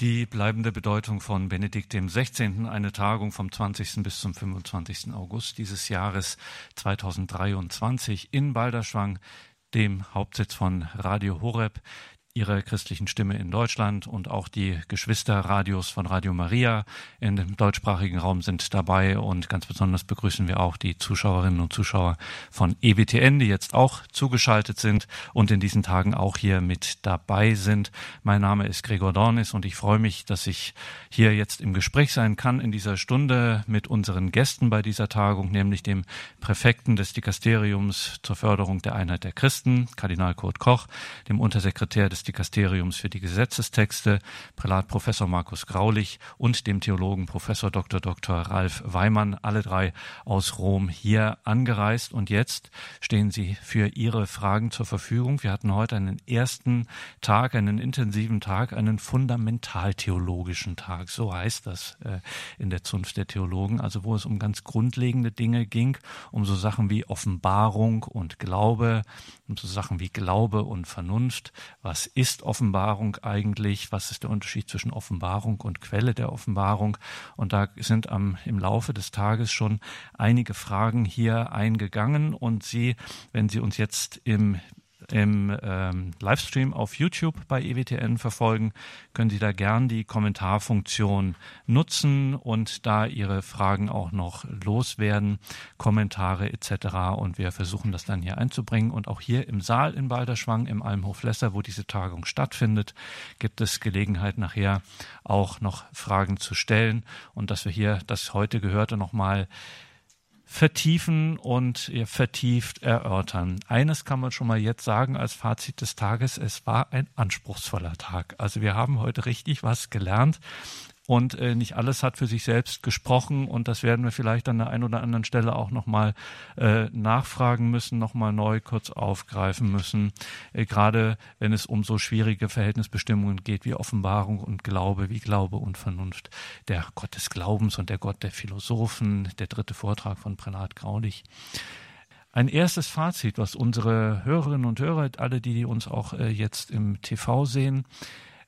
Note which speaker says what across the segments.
Speaker 1: Die bleibende Bedeutung von Benedikt XVI., eine Tagung vom 20. bis zum 25. August dieses Jahres 2023 in Balderschwang, dem Hauptsitz von Radio Horeb ihrer christlichen Stimme in Deutschland und auch die Geschwisterradios von Radio Maria dem deutschsprachigen Raum sind dabei und ganz besonders begrüßen wir auch die Zuschauerinnen und Zuschauer von EWTN, die jetzt auch zugeschaltet sind und in diesen Tagen auch hier mit dabei sind. Mein Name ist Gregor Dornis und ich freue mich, dass ich hier jetzt im Gespräch sein kann in dieser Stunde mit unseren Gästen bei dieser Tagung, nämlich dem Präfekten des Dikasteriums zur Förderung der Einheit der Christen, Kardinal Kurt Koch, dem Untersekretär des Dikasteriums für die Gesetzestexte, Prälat Professor Markus Graulich und dem Theologen Professor Dr. Dr. Ralf Weimann, alle drei aus Rom hier angereist. Und jetzt stehen sie für ihre Fragen zur Verfügung. Wir hatten heute einen ersten Tag, einen intensiven Tag, einen fundamentaltheologischen Tag. So heißt das äh, in der Zunft der Theologen. Also wo es um ganz grundlegende Dinge ging, um so Sachen wie Offenbarung und Glaube, um so Sachen wie Glaube und Vernunft. Was ist Offenbarung eigentlich? Was ist der Unterschied zwischen Offenbarung und Quelle der Offenbarung? Und da sind am, im Laufe des Tages schon einige Fragen hier eingegangen und Sie, wenn Sie uns jetzt im im ähm, Livestream auf YouTube bei EWTN verfolgen, können Sie da gern die Kommentarfunktion nutzen und da Ihre Fragen auch noch loswerden, Kommentare etc. Und wir versuchen das dann hier einzubringen. Und auch hier im Saal in Balderschwang, im Almhof Lesser, wo diese Tagung stattfindet, gibt es Gelegenheit nachher auch noch Fragen zu stellen und dass wir hier das heute Gehörte nochmal vertiefen und vertieft erörtern. Eines kann man schon mal jetzt sagen als Fazit des Tages, es war ein anspruchsvoller Tag. Also wir haben heute richtig was gelernt und äh, nicht alles hat für sich selbst gesprochen. Und das werden wir vielleicht an der einen oder anderen Stelle auch nochmal äh, nachfragen müssen, nochmal neu kurz aufgreifen müssen, äh, gerade wenn es um so schwierige Verhältnisbestimmungen geht wie Offenbarung und Glaube, wie Glaube und Vernunft, der Gott des Glaubens und der Gott der Philosophen, der dritte Vortrag von Prenat Graulich. Ein erstes Fazit, was unsere Hörerinnen und Hörer, alle, die uns auch äh, jetzt im TV sehen,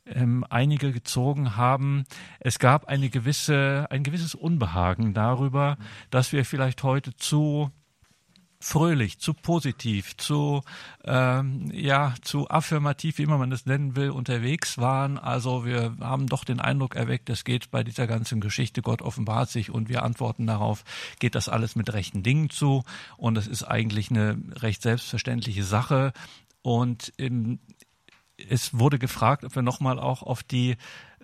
Speaker 1: ähm, einige gezogen haben. Es gab eine gewisse, ein gewisses Unbehagen darüber, dass wir vielleicht heute zu fröhlich, zu positiv, zu ähm, ja, zu affirmativ, wie immer man das nennen will, unterwegs waren. Also wir haben doch den Eindruck erweckt, es geht bei dieser ganzen Geschichte, Gott offenbart sich und wir antworten darauf, geht das alles mit rechten Dingen zu und es ist eigentlich eine recht selbstverständliche Sache. Und in, es wurde gefragt, ob wir nochmal auch auf die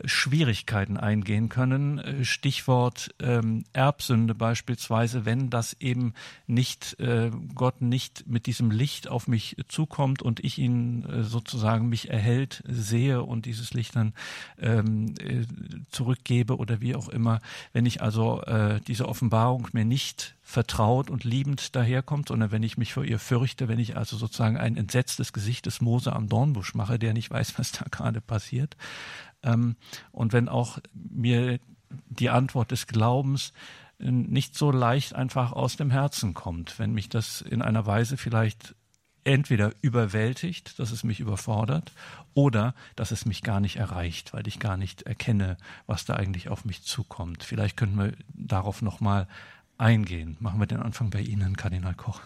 Speaker 1: Schwierigkeiten eingehen können. Stichwort ähm, Erbsünde beispielsweise, wenn das eben nicht äh, Gott nicht mit diesem Licht auf mich zukommt und ich ihn äh, sozusagen mich erhält, sehe und dieses Licht dann ähm, äh, zurückgebe oder wie auch immer. Wenn ich also äh, diese Offenbarung mir nicht vertraut und liebend daherkommt, sondern wenn ich mich vor ihr fürchte, wenn ich also sozusagen ein entsetztes Gesicht des Mose am Dornbusch mache, der nicht weiß, was da gerade passiert, und wenn auch mir die Antwort des Glaubens äh, nicht so leicht einfach aus dem Herzen kommt, wenn mich das in einer Weise vielleicht entweder überwältigt, dass es mich überfordert, oder dass es mich gar nicht erreicht, weil ich gar nicht erkenne, was da eigentlich auf mich zukommt. Vielleicht könnten wir darauf nochmal eingehen. Machen wir den Anfang bei Ihnen, Kardinal Koch.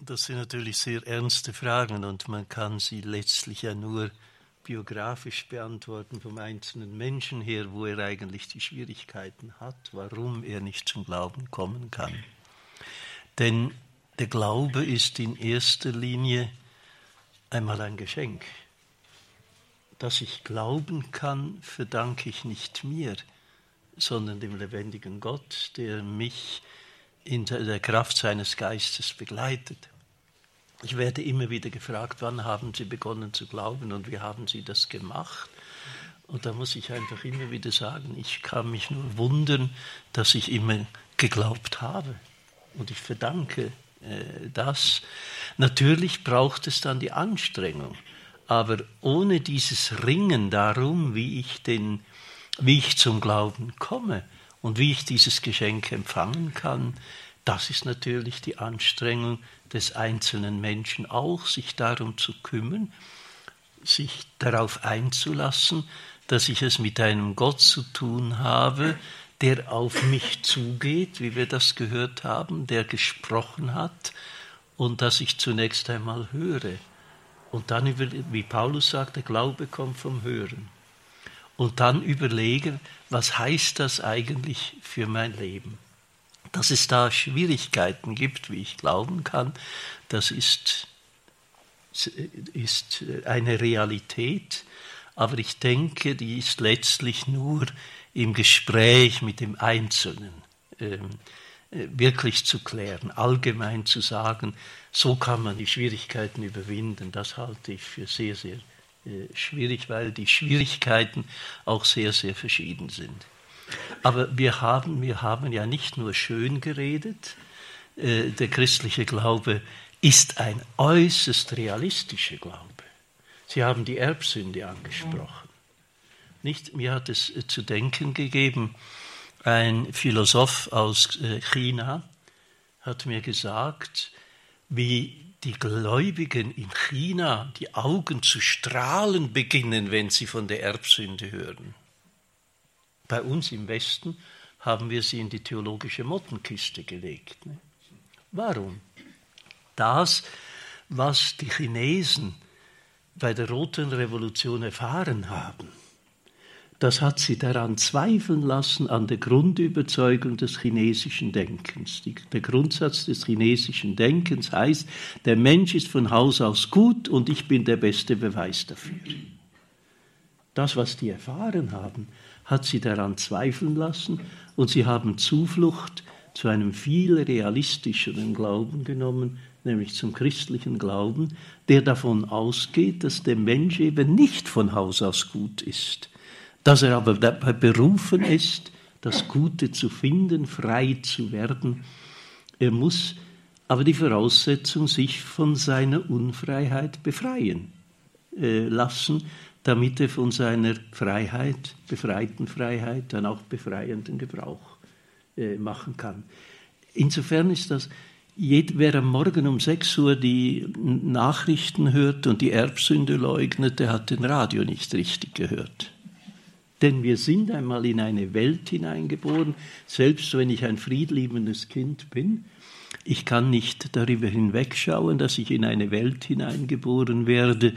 Speaker 2: Das sind natürlich sehr ernste Fragen und man kann sie letztlich ja nur biografisch beantworten vom einzelnen Menschen her, wo er eigentlich die Schwierigkeiten hat, warum er nicht zum Glauben kommen kann. Denn der Glaube ist in erster Linie einmal ein Geschenk. Dass ich glauben kann, verdanke ich nicht mir, sondern dem lebendigen Gott, der mich in der Kraft seines Geistes begleitet. Ich werde immer wieder gefragt, wann haben Sie begonnen zu glauben und wie haben Sie das gemacht? Und da muss ich einfach immer wieder sagen, ich kann mich nur wundern, dass ich immer geglaubt habe. Und ich verdanke äh, das. Natürlich braucht es dann die Anstrengung, aber ohne dieses Ringen darum, wie ich, den, wie ich zum Glauben komme und wie ich dieses Geschenk empfangen kann, das ist natürlich die Anstrengung des einzelnen Menschen auch, sich darum zu kümmern. sich darauf einzulassen, dass ich es mit einem Gott zu tun habe, der auf mich zugeht, wie wir das gehört haben, der gesprochen hat und dass ich zunächst einmal höre. Und dann, wie Paulus sagt, der Glaube kommt vom Hören. Und dann überlege, was heißt das eigentlich für mein Leben? Dass es da Schwierigkeiten gibt, wie ich glauben kann, das ist, ist eine Realität, aber ich denke, die ist letztlich nur im Gespräch mit dem Einzelnen ähm, äh, wirklich zu klären, allgemein zu sagen, so kann man die Schwierigkeiten überwinden, das halte ich für sehr, sehr äh, schwierig, weil die Schwierigkeiten auch sehr, sehr verschieden sind. Aber wir haben, wir haben ja nicht nur schön geredet, äh, der christliche Glaube ist ein äußerst realistischer Glaube. Sie haben die Erbsünde angesprochen. Nicht, mir hat es äh, zu denken gegeben, ein Philosoph aus China hat mir gesagt, wie die Gläubigen in China die Augen zu strahlen beginnen, wenn sie von der Erbsünde hören. Bei uns im Westen haben wir sie in die theologische Mottenkiste gelegt. Ne? Warum? Das, was die Chinesen bei der Roten Revolution erfahren haben, das hat sie daran zweifeln lassen an der Grundüberzeugung des chinesischen Denkens. Die, der Grundsatz des chinesischen Denkens heißt, der Mensch ist von Haus aus gut und ich bin der beste Beweis dafür. Das, was die erfahren haben, hat sie daran zweifeln lassen und sie haben Zuflucht zu einem viel realistischeren Glauben genommen, nämlich zum christlichen Glauben, der davon ausgeht, dass der Mensch eben nicht von Haus aus gut ist, dass er aber dabei berufen ist, das Gute zu finden, frei zu werden. Er muss aber die Voraussetzung sich von seiner Unfreiheit befreien äh, lassen, damit er von seiner Freiheit, befreiten Freiheit, dann auch befreienden Gebrauch äh, machen kann. Insofern ist das, wer am Morgen um 6 Uhr die Nachrichten hört und die Erbsünde leugnet, der hat den Radio nicht richtig gehört. Denn wir sind einmal in eine Welt hineingeboren, selbst wenn ich ein friedliebendes Kind bin. Ich kann nicht darüber hinwegschauen, dass ich in eine Welt hineingeboren werde,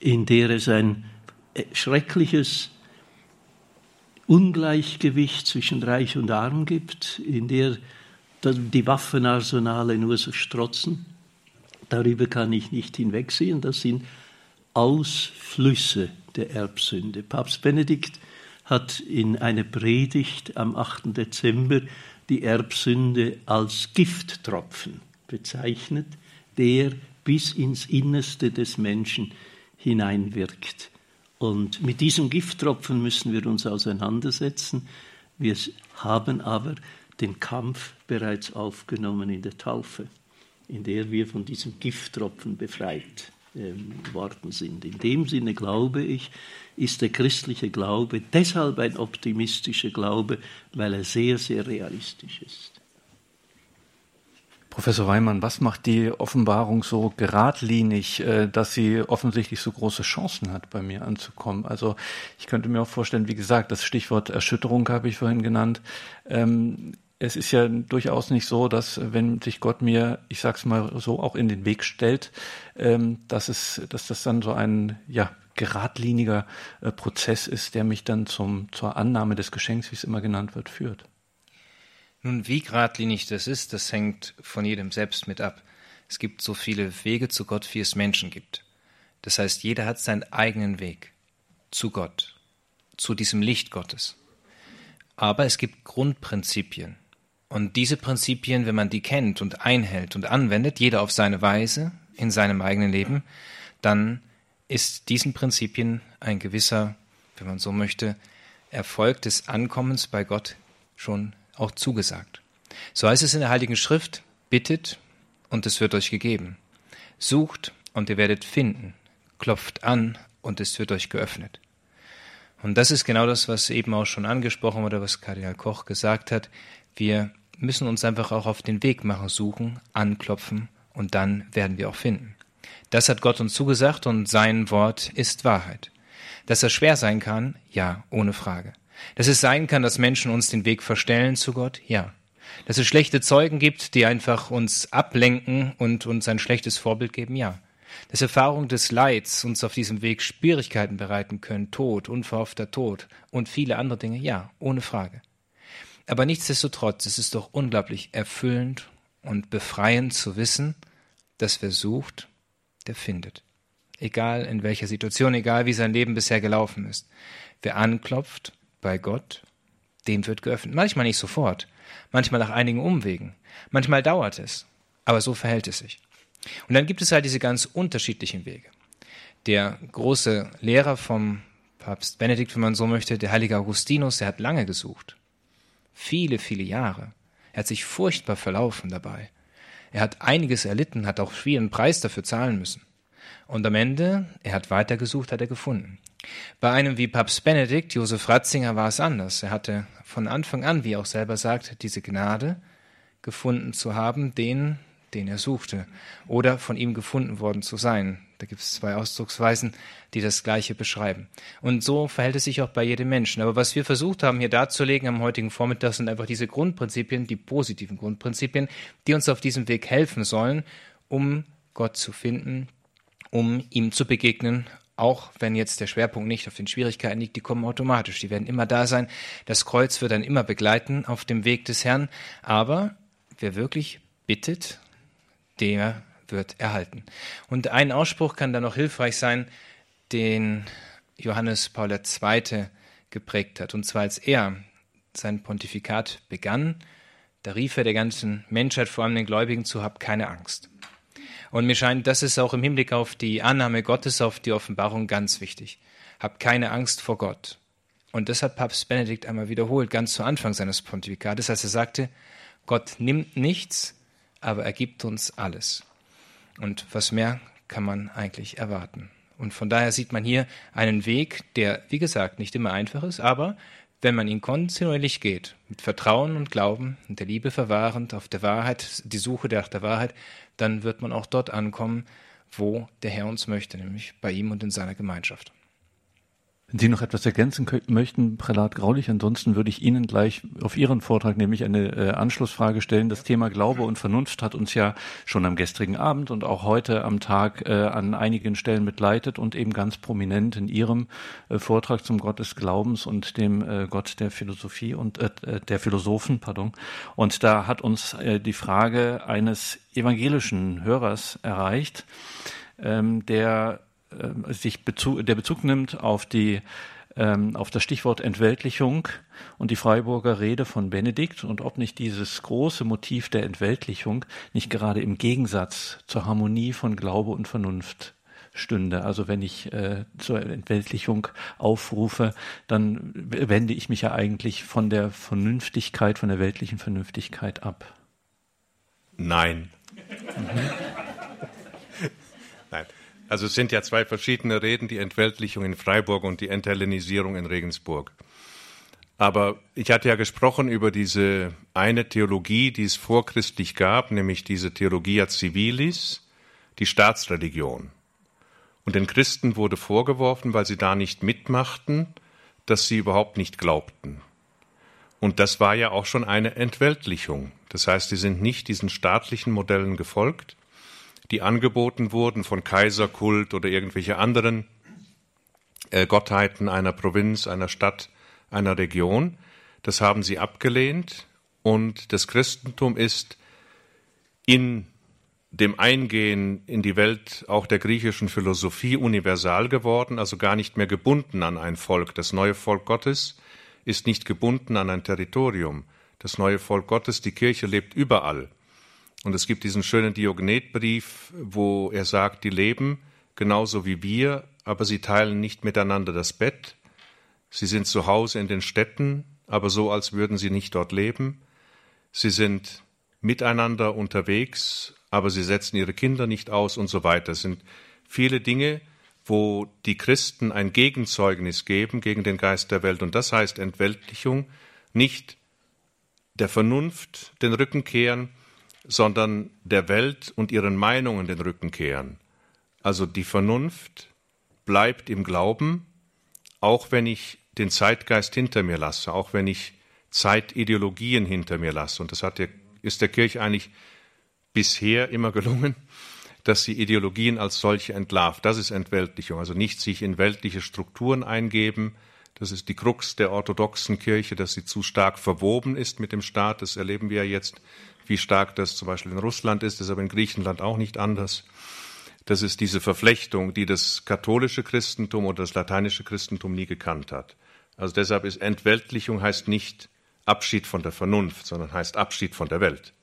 Speaker 2: in der es ein äh, schreckliches Ungleichgewicht zwischen Reich und Arm gibt, in der die Waffenarsenale nur so strotzen. Darüber kann ich nicht hinwegsehen. Das sind Ausflüsse der Erbsünde. Papst Benedikt hat in einer Predigt am 8. Dezember die Erbsünde als Gifttropfen bezeichnet, der bis ins Innerste des Menschen hineinwirkt. Und mit diesem Gifttropfen müssen wir uns auseinandersetzen. Wir haben aber den Kampf bereits aufgenommen in der Taufe, in der wir von diesem Gifttropfen befreit ähm, worden sind. In dem Sinne glaube ich, ist der christliche Glaube deshalb ein optimistischer Glaube, weil er sehr, sehr realistisch ist.
Speaker 1: Professor Weimann, was macht die Offenbarung so geradlinig, äh, dass sie offensichtlich so große Chancen hat, bei mir anzukommen? Also ich könnte mir auch vorstellen, wie gesagt, das Stichwort Erschütterung habe ich vorhin genannt. Ähm, es ist ja durchaus nicht so, dass wenn sich Gott mir, ich sag's mal so, auch in den Weg stellt, ähm, dass es, dass das dann so ein ja geradliniger äh, Prozess ist, der mich dann zum zur Annahme des Geschenks, wie es immer genannt wird, führt.
Speaker 3: Nun, wie geradlinig das ist, das hängt von jedem selbst mit ab. Es gibt so viele Wege zu Gott, wie es Menschen gibt. Das heißt, jeder hat seinen eigenen Weg zu Gott, zu diesem Licht Gottes. Aber es gibt Grundprinzipien, und diese Prinzipien, wenn man die kennt und einhält und anwendet, jeder auf seine Weise in seinem eigenen Leben, dann ist diesen Prinzipien ein gewisser, wenn man so möchte, Erfolg des Ankommens bei Gott schon auch zugesagt. So heißt es in der Heiligen Schrift, bittet und es wird euch gegeben. Sucht und ihr werdet finden. Klopft an und es wird euch geöffnet. Und das ist genau das, was eben auch schon angesprochen wurde, was Kardinal Koch gesagt hat. Wir müssen uns einfach auch auf den Weg machen, suchen, anklopfen und dann werden wir auch finden. Das hat Gott uns zugesagt und sein Wort ist Wahrheit. Dass das schwer sein kann, ja, ohne Frage. Dass es sein kann, dass Menschen uns den Weg verstellen zu Gott, ja. Dass es schlechte Zeugen gibt, die einfach uns ablenken und uns ein schlechtes Vorbild geben, ja. Dass Erfahrungen des Leids uns auf diesem Weg Schwierigkeiten bereiten können, Tod, unverhoffter Tod und viele andere Dinge, ja, ohne Frage. Aber nichtsdestotrotz, es ist doch unglaublich erfüllend und befreiend zu wissen, dass wer sucht, der findet. Egal in welcher Situation, egal wie sein Leben bisher gelaufen ist. Wer anklopft bei Gott, dem wird geöffnet. Manchmal nicht sofort, manchmal nach einigen Umwegen, manchmal dauert es, aber so verhält es sich. Und dann gibt es halt diese ganz unterschiedlichen Wege. Der große Lehrer vom Papst Benedikt, wenn man so möchte, der heilige Augustinus, der hat lange gesucht. Viele, viele Jahre. Er hat sich furchtbar verlaufen dabei. Er hat einiges erlitten, hat auch schweren Preis dafür zahlen müssen. Und am Ende, er hat weitergesucht, hat er gefunden. Bei einem wie Papst Benedikt, Josef Ratzinger, war es anders. Er hatte von Anfang an, wie er auch selber sagt, diese Gnade gefunden zu haben, den, den er suchte, oder von ihm gefunden worden zu sein. Da gibt es zwei Ausdrucksweisen, die das Gleiche beschreiben. Und so verhält es sich auch bei jedem Menschen. Aber was wir versucht haben, hier darzulegen am heutigen Vormittag, sind einfach diese Grundprinzipien, die positiven Grundprinzipien, die uns auf diesem Weg helfen sollen, um Gott zu finden, um ihm zu begegnen, auch wenn jetzt der Schwerpunkt nicht auf den Schwierigkeiten liegt, die kommen automatisch, die werden immer da sein. Das Kreuz wird dann immer begleiten auf dem Weg des Herrn. Aber wer wirklich bittet, der wird erhalten. Und ein Ausspruch kann da noch hilfreich sein, den Johannes Paul II. geprägt hat. Und zwar als er sein Pontifikat begann, da rief er der ganzen Menschheit, vor allem den Gläubigen, zu, habt keine Angst. Und mir scheint, das ist auch im Hinblick auf die Annahme Gottes, auf die Offenbarung ganz wichtig. Habt keine Angst vor Gott. Und das hat Papst Benedikt einmal wiederholt, ganz zu Anfang seines Pontifikates, als er sagte, Gott nimmt nichts, aber er gibt uns alles. Und was mehr kann man eigentlich erwarten? Und von daher sieht man hier einen Weg, der, wie gesagt, nicht immer einfach ist, aber wenn man ihn kontinuierlich geht, mit Vertrauen und Glauben und der Liebe verwahrend auf der Wahrheit, die Suche nach der Wahrheit, dann wird man auch dort ankommen, wo der Herr uns möchte, nämlich bei ihm und in seiner Gemeinschaft.
Speaker 1: Wenn Sie noch etwas ergänzen möchten, Prälat Graulich, ansonsten würde ich Ihnen gleich auf Ihren Vortrag nämlich eine äh, Anschlussfrage stellen. Das Thema Glaube und Vernunft hat uns ja schon am gestrigen Abend und auch heute am Tag äh, an einigen Stellen begleitet und eben ganz prominent in Ihrem äh, Vortrag zum Gott des Glaubens und dem äh, Gott der Philosophie und äh, äh, der Philosophen, pardon. Und da hat uns die Frage eines evangelischen Hörers erreicht, ähm, der äh, sich Bezug, der Bezug nimmt auf die ähm, auf das Stichwort Entweltlichung und die Freiburger Rede von Benedikt und ob nicht dieses große Motiv der Entweltlichung nicht gerade im Gegensatz zur Harmonie von Glaube und Vernunft stünde. Also wenn ich äh, zur Entweltlichung aufrufe, dann wende ich mich ja eigentlich von der Vernünftigkeit, von der weltlichen Vernünftigkeit ab.
Speaker 4: Nein. Mhm. Nein. Also es sind ja zwei verschiedene Reden, die Entweltlichung in Freiburg und die Enthellenisierung in Regensburg. Aber ich hatte ja gesprochen über diese eine Theologie, die es vorchristlich gab, nämlich diese Theologia Civilis, die Staatsreligion. Und den Christen wurde vorgeworfen, weil sie da nicht mitmachten, dass sie überhaupt nicht glaubten. Und das war ja auch schon eine Entweltlichung. Das heißt, sie sind nicht diesen staatlichen Modellen gefolgt, die angeboten wurden von Kaiserkult oder irgendwelche anderen äh, Gottheiten einer Provinz, einer Stadt, einer Region. Das haben sie abgelehnt und das Christentum ist in dem Eingehen in die Welt auch der griechischen Philosophie universal geworden, also gar nicht mehr gebunden an ein Volk. Das neue Volk Gottes ist nicht gebunden an ein Territorium. Das neue Volk Gottes, die Kirche lebt überall. Und es gibt diesen schönen Diognetbrief, wo er sagt, die leben genauso wie wir, aber sie teilen nicht miteinander das Bett. Sie sind zu Hause in den Städten, aber so, als würden sie nicht dort leben. Sie sind miteinander unterwegs, aber sie setzen ihre Kinder nicht aus und so weiter. Es sind viele Dinge, wo die Christen ein Gegenzeugnis geben gegen den Geist der Welt. Und das heißt Entweltlichung, nicht der Vernunft den Rücken kehren, sondern der Welt und ihren Meinungen den Rücken kehren. Also die Vernunft bleibt im Glauben, auch wenn ich den Zeitgeist hinter mir lasse, auch wenn ich Zeitideologien hinter mir lasse. Und das hat der, ist der Kirche eigentlich bisher immer gelungen, dass sie Ideologien als solche entlarvt. Das ist Entweltlichung. Also nicht sich in weltliche Strukturen eingeben. Das ist die Krux der orthodoxen Kirche, dass sie zu stark verwoben ist mit dem Staat. Das erleben wir ja jetzt, wie stark das zum Beispiel in Russland ist. Das ist aber in Griechenland auch nicht anders. Das ist diese Verflechtung, die das katholische Christentum oder das lateinische Christentum nie gekannt hat. Also deshalb ist Entweltlichung heißt nicht Abschied von der Vernunft, sondern heißt Abschied von der Welt.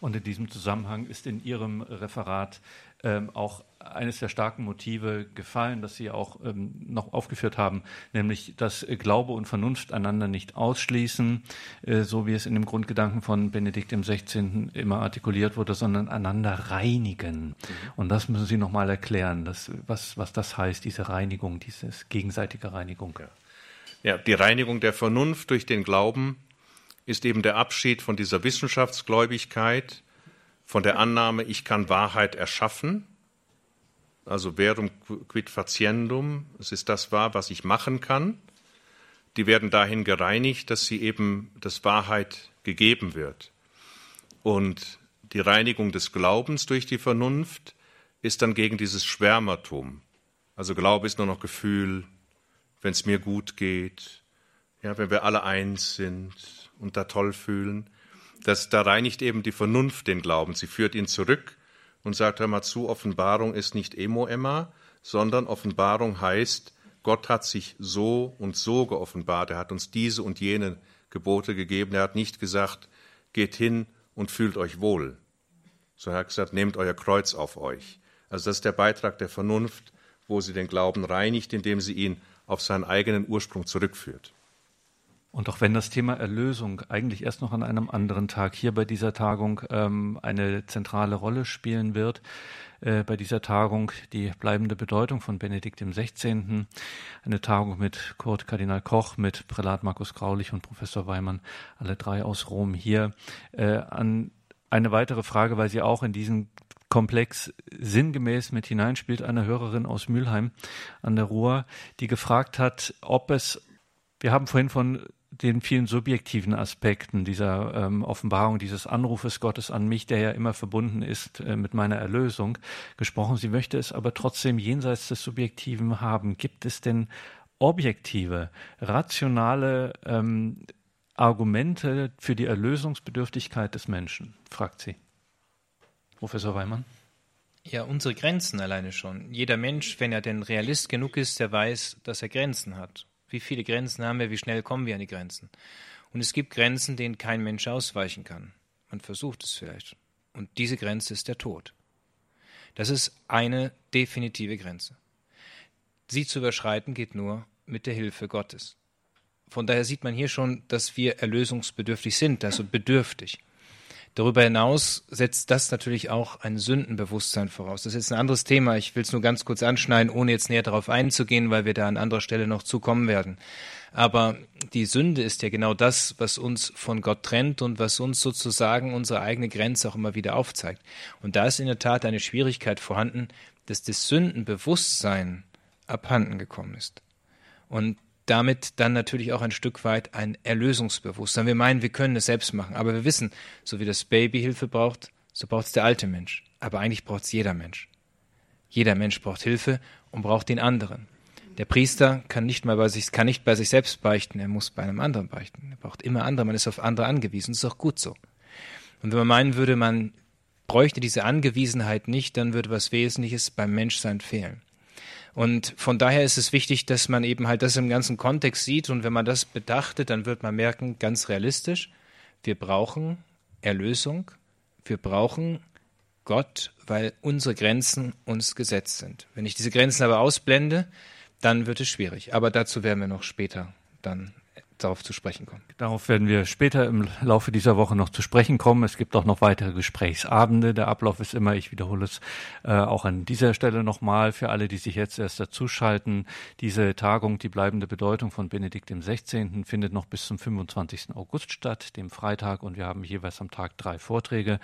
Speaker 1: Und in diesem Zusammenhang ist in Ihrem Referat ähm, auch eines der starken Motive gefallen, das Sie auch ähm, noch aufgeführt haben, nämlich, dass Glaube und Vernunft einander nicht ausschließen, äh, so wie es in dem Grundgedanken von Benedikt XVI. immer artikuliert wurde, sondern einander reinigen. Mhm. Und das müssen Sie nochmal erklären, dass, was, was das heißt, diese Reinigung, diese gegenseitige Reinigung.
Speaker 4: Ja. ja, die Reinigung der Vernunft durch den Glauben ist eben der Abschied von dieser Wissenschaftsgläubigkeit, von der Annahme, ich kann Wahrheit erschaffen, also verum quid faciendum, es ist das wahr, was ich machen kann. Die werden dahin gereinigt, dass sie eben, dass Wahrheit gegeben wird. Und die Reinigung des Glaubens durch die Vernunft ist dann gegen dieses Schwärmertum. Also Glaube ist nur noch Gefühl, wenn es mir gut geht, ja, wenn wir alle eins sind und da toll fühlen. Das, da reinigt eben die Vernunft den Glauben. Sie führt ihn zurück und sagt, hör mal zu, Offenbarung ist nicht Emo-Emma, sondern Offenbarung heißt, Gott hat sich so und so geoffenbart. Er hat uns diese und jene Gebote gegeben. Er hat nicht gesagt, geht hin und fühlt euch wohl. So er hat gesagt, nehmt euer Kreuz auf euch. Also das ist der Beitrag der Vernunft, wo sie den Glauben reinigt, indem sie ihn auf seinen eigenen Ursprung zurückführt.
Speaker 1: Und auch wenn das Thema Erlösung eigentlich erst noch an einem anderen Tag hier bei dieser Tagung ähm, eine zentrale Rolle spielen wird, äh, bei dieser Tagung die bleibende Bedeutung von Benedikt XVI. Eine Tagung mit Kurt Kardinal Koch, mit Prälat Markus Graulich und Professor Weimann, alle drei aus Rom hier. Äh, an eine weitere Frage, weil sie auch in diesen Komplex sinngemäß mit hineinspielt, eine Hörerin aus Mülheim an der Ruhr, die gefragt hat, ob es wir haben vorhin von den vielen subjektiven Aspekten dieser ähm, Offenbarung, dieses Anrufes Gottes an mich, der ja immer verbunden ist äh, mit meiner Erlösung, gesprochen. Sie möchte es aber trotzdem jenseits des Subjektiven haben. Gibt es denn objektive, rationale ähm, Argumente für die Erlösungsbedürftigkeit des Menschen? fragt sie. Professor Weimann.
Speaker 3: Ja, unsere Grenzen alleine schon. Jeder Mensch, wenn er denn Realist genug ist, der weiß, dass er Grenzen hat. Wie viele Grenzen haben wir? Wie schnell kommen wir an die Grenzen? Und es gibt Grenzen, denen kein Mensch ausweichen kann. Man versucht es vielleicht. Und diese Grenze ist der Tod. Das ist eine definitive Grenze. Sie zu überschreiten geht nur mit der Hilfe Gottes. Von daher sieht man hier schon, dass wir erlösungsbedürftig sind, also bedürftig. Darüber hinaus setzt das natürlich auch ein Sündenbewusstsein voraus. Das ist jetzt ein anderes Thema. Ich will es nur ganz kurz anschneiden, ohne jetzt näher darauf einzugehen, weil wir da an anderer Stelle noch zukommen werden. Aber die Sünde ist ja genau das, was uns von Gott trennt und was uns sozusagen unsere eigene Grenze auch immer wieder aufzeigt. Und da ist in der Tat eine Schwierigkeit vorhanden, dass das Sündenbewusstsein abhanden gekommen ist. Und damit dann natürlich auch ein Stück weit ein Erlösungsbewusstsein. Wir meinen, wir können es selbst machen, aber wir wissen, so wie das Baby Hilfe braucht, so braucht es der alte Mensch. Aber eigentlich braucht es jeder Mensch. Jeder Mensch braucht Hilfe und braucht den anderen. Der Priester kann nicht mal bei sich, kann nicht bei sich selbst beichten, er muss bei einem anderen beichten. Er braucht immer andere, man ist auf andere angewiesen. Das ist auch gut so. Und wenn man meinen würde, man bräuchte diese Angewiesenheit nicht, dann würde was Wesentliches beim Menschsein fehlen. Und von daher ist es wichtig, dass man eben halt das im ganzen Kontext sieht. Und wenn man das bedachtet, dann wird man merken, ganz realistisch, wir brauchen Erlösung, wir brauchen Gott, weil unsere Grenzen uns gesetzt sind. Wenn ich diese Grenzen aber ausblende, dann wird es schwierig. Aber dazu werden wir noch später dann darauf zu sprechen kommen.
Speaker 1: Darauf werden wir später im Laufe dieser Woche noch zu sprechen kommen. Es gibt auch noch weitere Gesprächsabende. Der Ablauf ist immer, ich wiederhole es äh, auch an dieser Stelle nochmal für alle, die sich jetzt erst dazuschalten. Diese Tagung, die bleibende Bedeutung von Benedikt XVI. findet noch bis zum 25. August statt, dem Freitag. Und wir haben jeweils am Tag drei Vorträge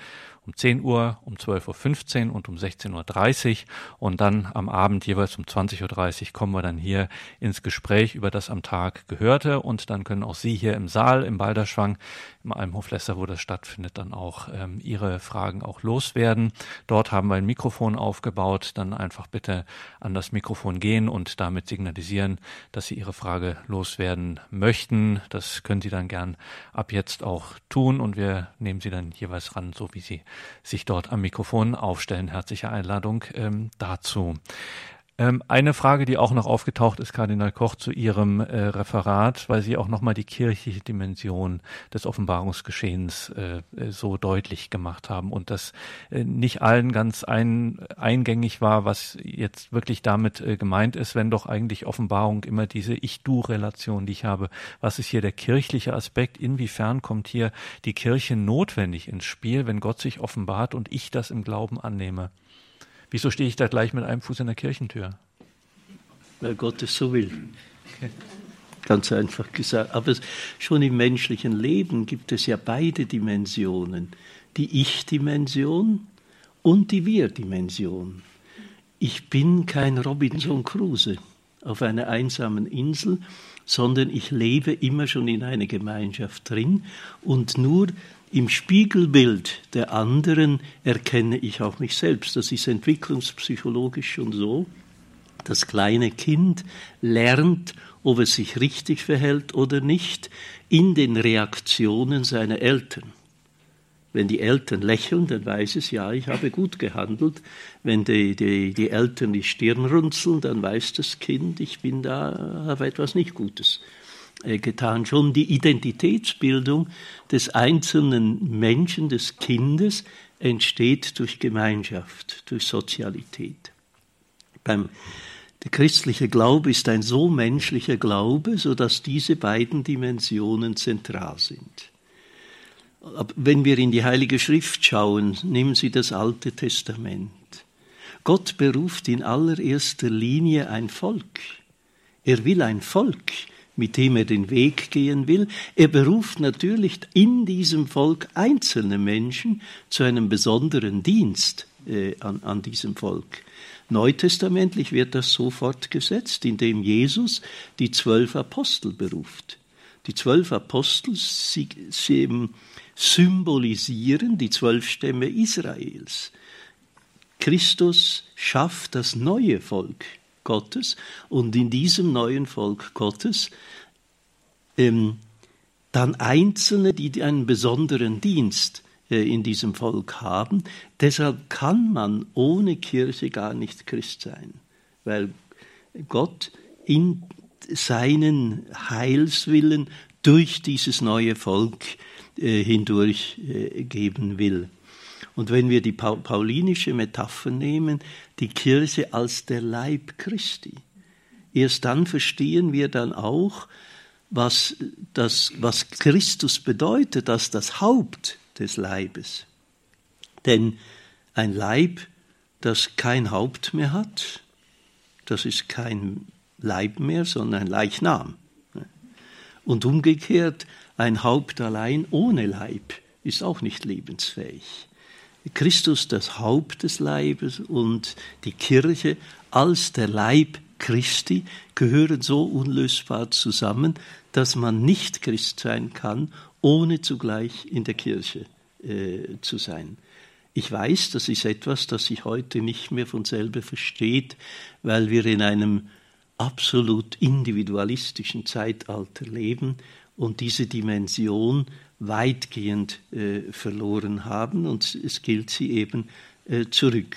Speaker 1: um 10 Uhr, um 12.15 Uhr und um 16.30 Uhr. Und dann am Abend jeweils um 20.30 Uhr kommen wir dann hier ins Gespräch über das am Tag Gehörte und dann können auch Sie hier im Saal, im Balderschwang, im Almhof Lesser, wo das stattfindet, dann auch ähm, Ihre Fragen auch loswerden. Dort haben wir ein Mikrofon aufgebaut. Dann einfach bitte an das Mikrofon gehen und damit signalisieren, dass Sie Ihre Frage loswerden möchten. Das können Sie dann gern ab jetzt auch tun und wir nehmen Sie dann jeweils ran, so wie Sie sich dort am Mikrofon aufstellen. Herzliche Einladung ähm, dazu. Ähm, eine Frage, die auch noch aufgetaucht ist, Kardinal Koch, zu Ihrem äh, Referat, weil Sie auch nochmal die kirchliche Dimension des Offenbarungsgeschehens äh, so deutlich gemacht haben und das äh, nicht allen ganz ein, eingängig war, was jetzt wirklich damit äh, gemeint ist, wenn doch eigentlich Offenbarung immer diese Ich-Du-Relation, die ich habe. Was ist hier der kirchliche Aspekt? Inwiefern kommt hier die Kirche notwendig ins Spiel, wenn Gott sich offenbart und ich das im Glauben annehme? Wieso stehe ich da gleich mit einem Fuß in der Kirchentür?
Speaker 2: Weil Gott es so will. Ganz einfach gesagt. Aber schon im menschlichen Leben gibt es ja beide Dimensionen. Die Ich-Dimension und die Wir-Dimension. Ich bin kein Robinson Crusoe auf einer einsamen Insel, sondern ich lebe immer schon in einer Gemeinschaft drin und nur im Spiegelbild der anderen erkenne ich auch mich selbst. Das ist entwicklungspsychologisch schon so. Das kleine Kind lernt, ob es sich richtig verhält oder nicht, in den Reaktionen seiner Eltern. Wenn die Eltern lächeln, dann weiß es, ja, ich habe gut gehandelt. Wenn die, die, die Eltern die Stirn runzeln, dann weiß das Kind, ich bin da, habe etwas nicht Gutes getan. Schon die Identitätsbildung des einzelnen Menschen, des Kindes, entsteht durch Gemeinschaft, durch Sozialität. Beim, der christliche Glaube ist ein so menschlicher Glaube, sodass diese beiden Dimensionen zentral sind. Wenn wir in die Heilige Schrift schauen, nehmen Sie das Alte Testament. Gott beruft in allererster Linie ein Volk. Er will ein Volk mit dem er den Weg gehen will. Er beruft natürlich in diesem Volk einzelne Menschen zu einem besonderen Dienst äh, an, an diesem Volk. Neutestamentlich wird das so fortgesetzt, indem Jesus die zwölf Apostel beruft. Die zwölf Apostel sie, sie symbolisieren die zwölf Stämme Israels. Christus schafft das neue Volk Gottes und in diesem neuen Volk Gottes ähm, dann Einzelne, die einen besonderen Dienst äh, in diesem Volk haben. Deshalb kann man ohne Kirche gar nicht Christ sein, weil Gott in seinen Heilswillen durch dieses neue Volk äh, hindurch äh, geben will. Und wenn wir die paulinische Metapher nehmen, die Kirche als der Leib Christi, erst dann verstehen wir dann auch, was, das, was Christus bedeutet als das Haupt des Leibes. Denn ein Leib, das kein Haupt mehr hat, das ist kein Leib mehr, sondern ein Leichnam. Und umgekehrt, ein Haupt allein ohne Leib ist auch nicht lebensfähig. Christus das Haupt des Leibes und die Kirche als der Leib Christi gehören so unlösbar zusammen, dass man nicht Christ sein kann, ohne zugleich in der Kirche äh, zu sein. Ich weiß, das ist etwas, das sich heute nicht mehr von selber versteht, weil wir in einem absolut individualistischen Zeitalter leben und diese Dimension weitgehend äh, verloren haben und es gilt sie eben äh, zurück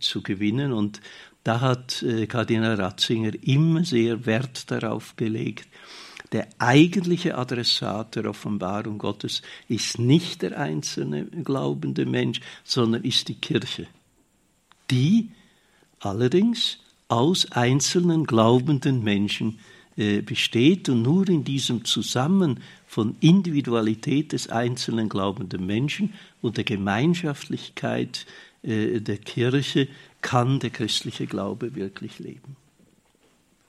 Speaker 2: äh. Und da hat Kardinal Ratzinger immer sehr Wert darauf gelegt, der eigentliche Adressat der Offenbarung Gottes ist nicht der einzelne glaubende Mensch, sondern ist die Kirche, die allerdings aus einzelnen glaubenden Menschen besteht und nur in diesem Zusammen von Individualität des einzelnen glaubenden Menschen und der Gemeinschaftlichkeit äh, der Kirche kann der christliche Glaube wirklich leben.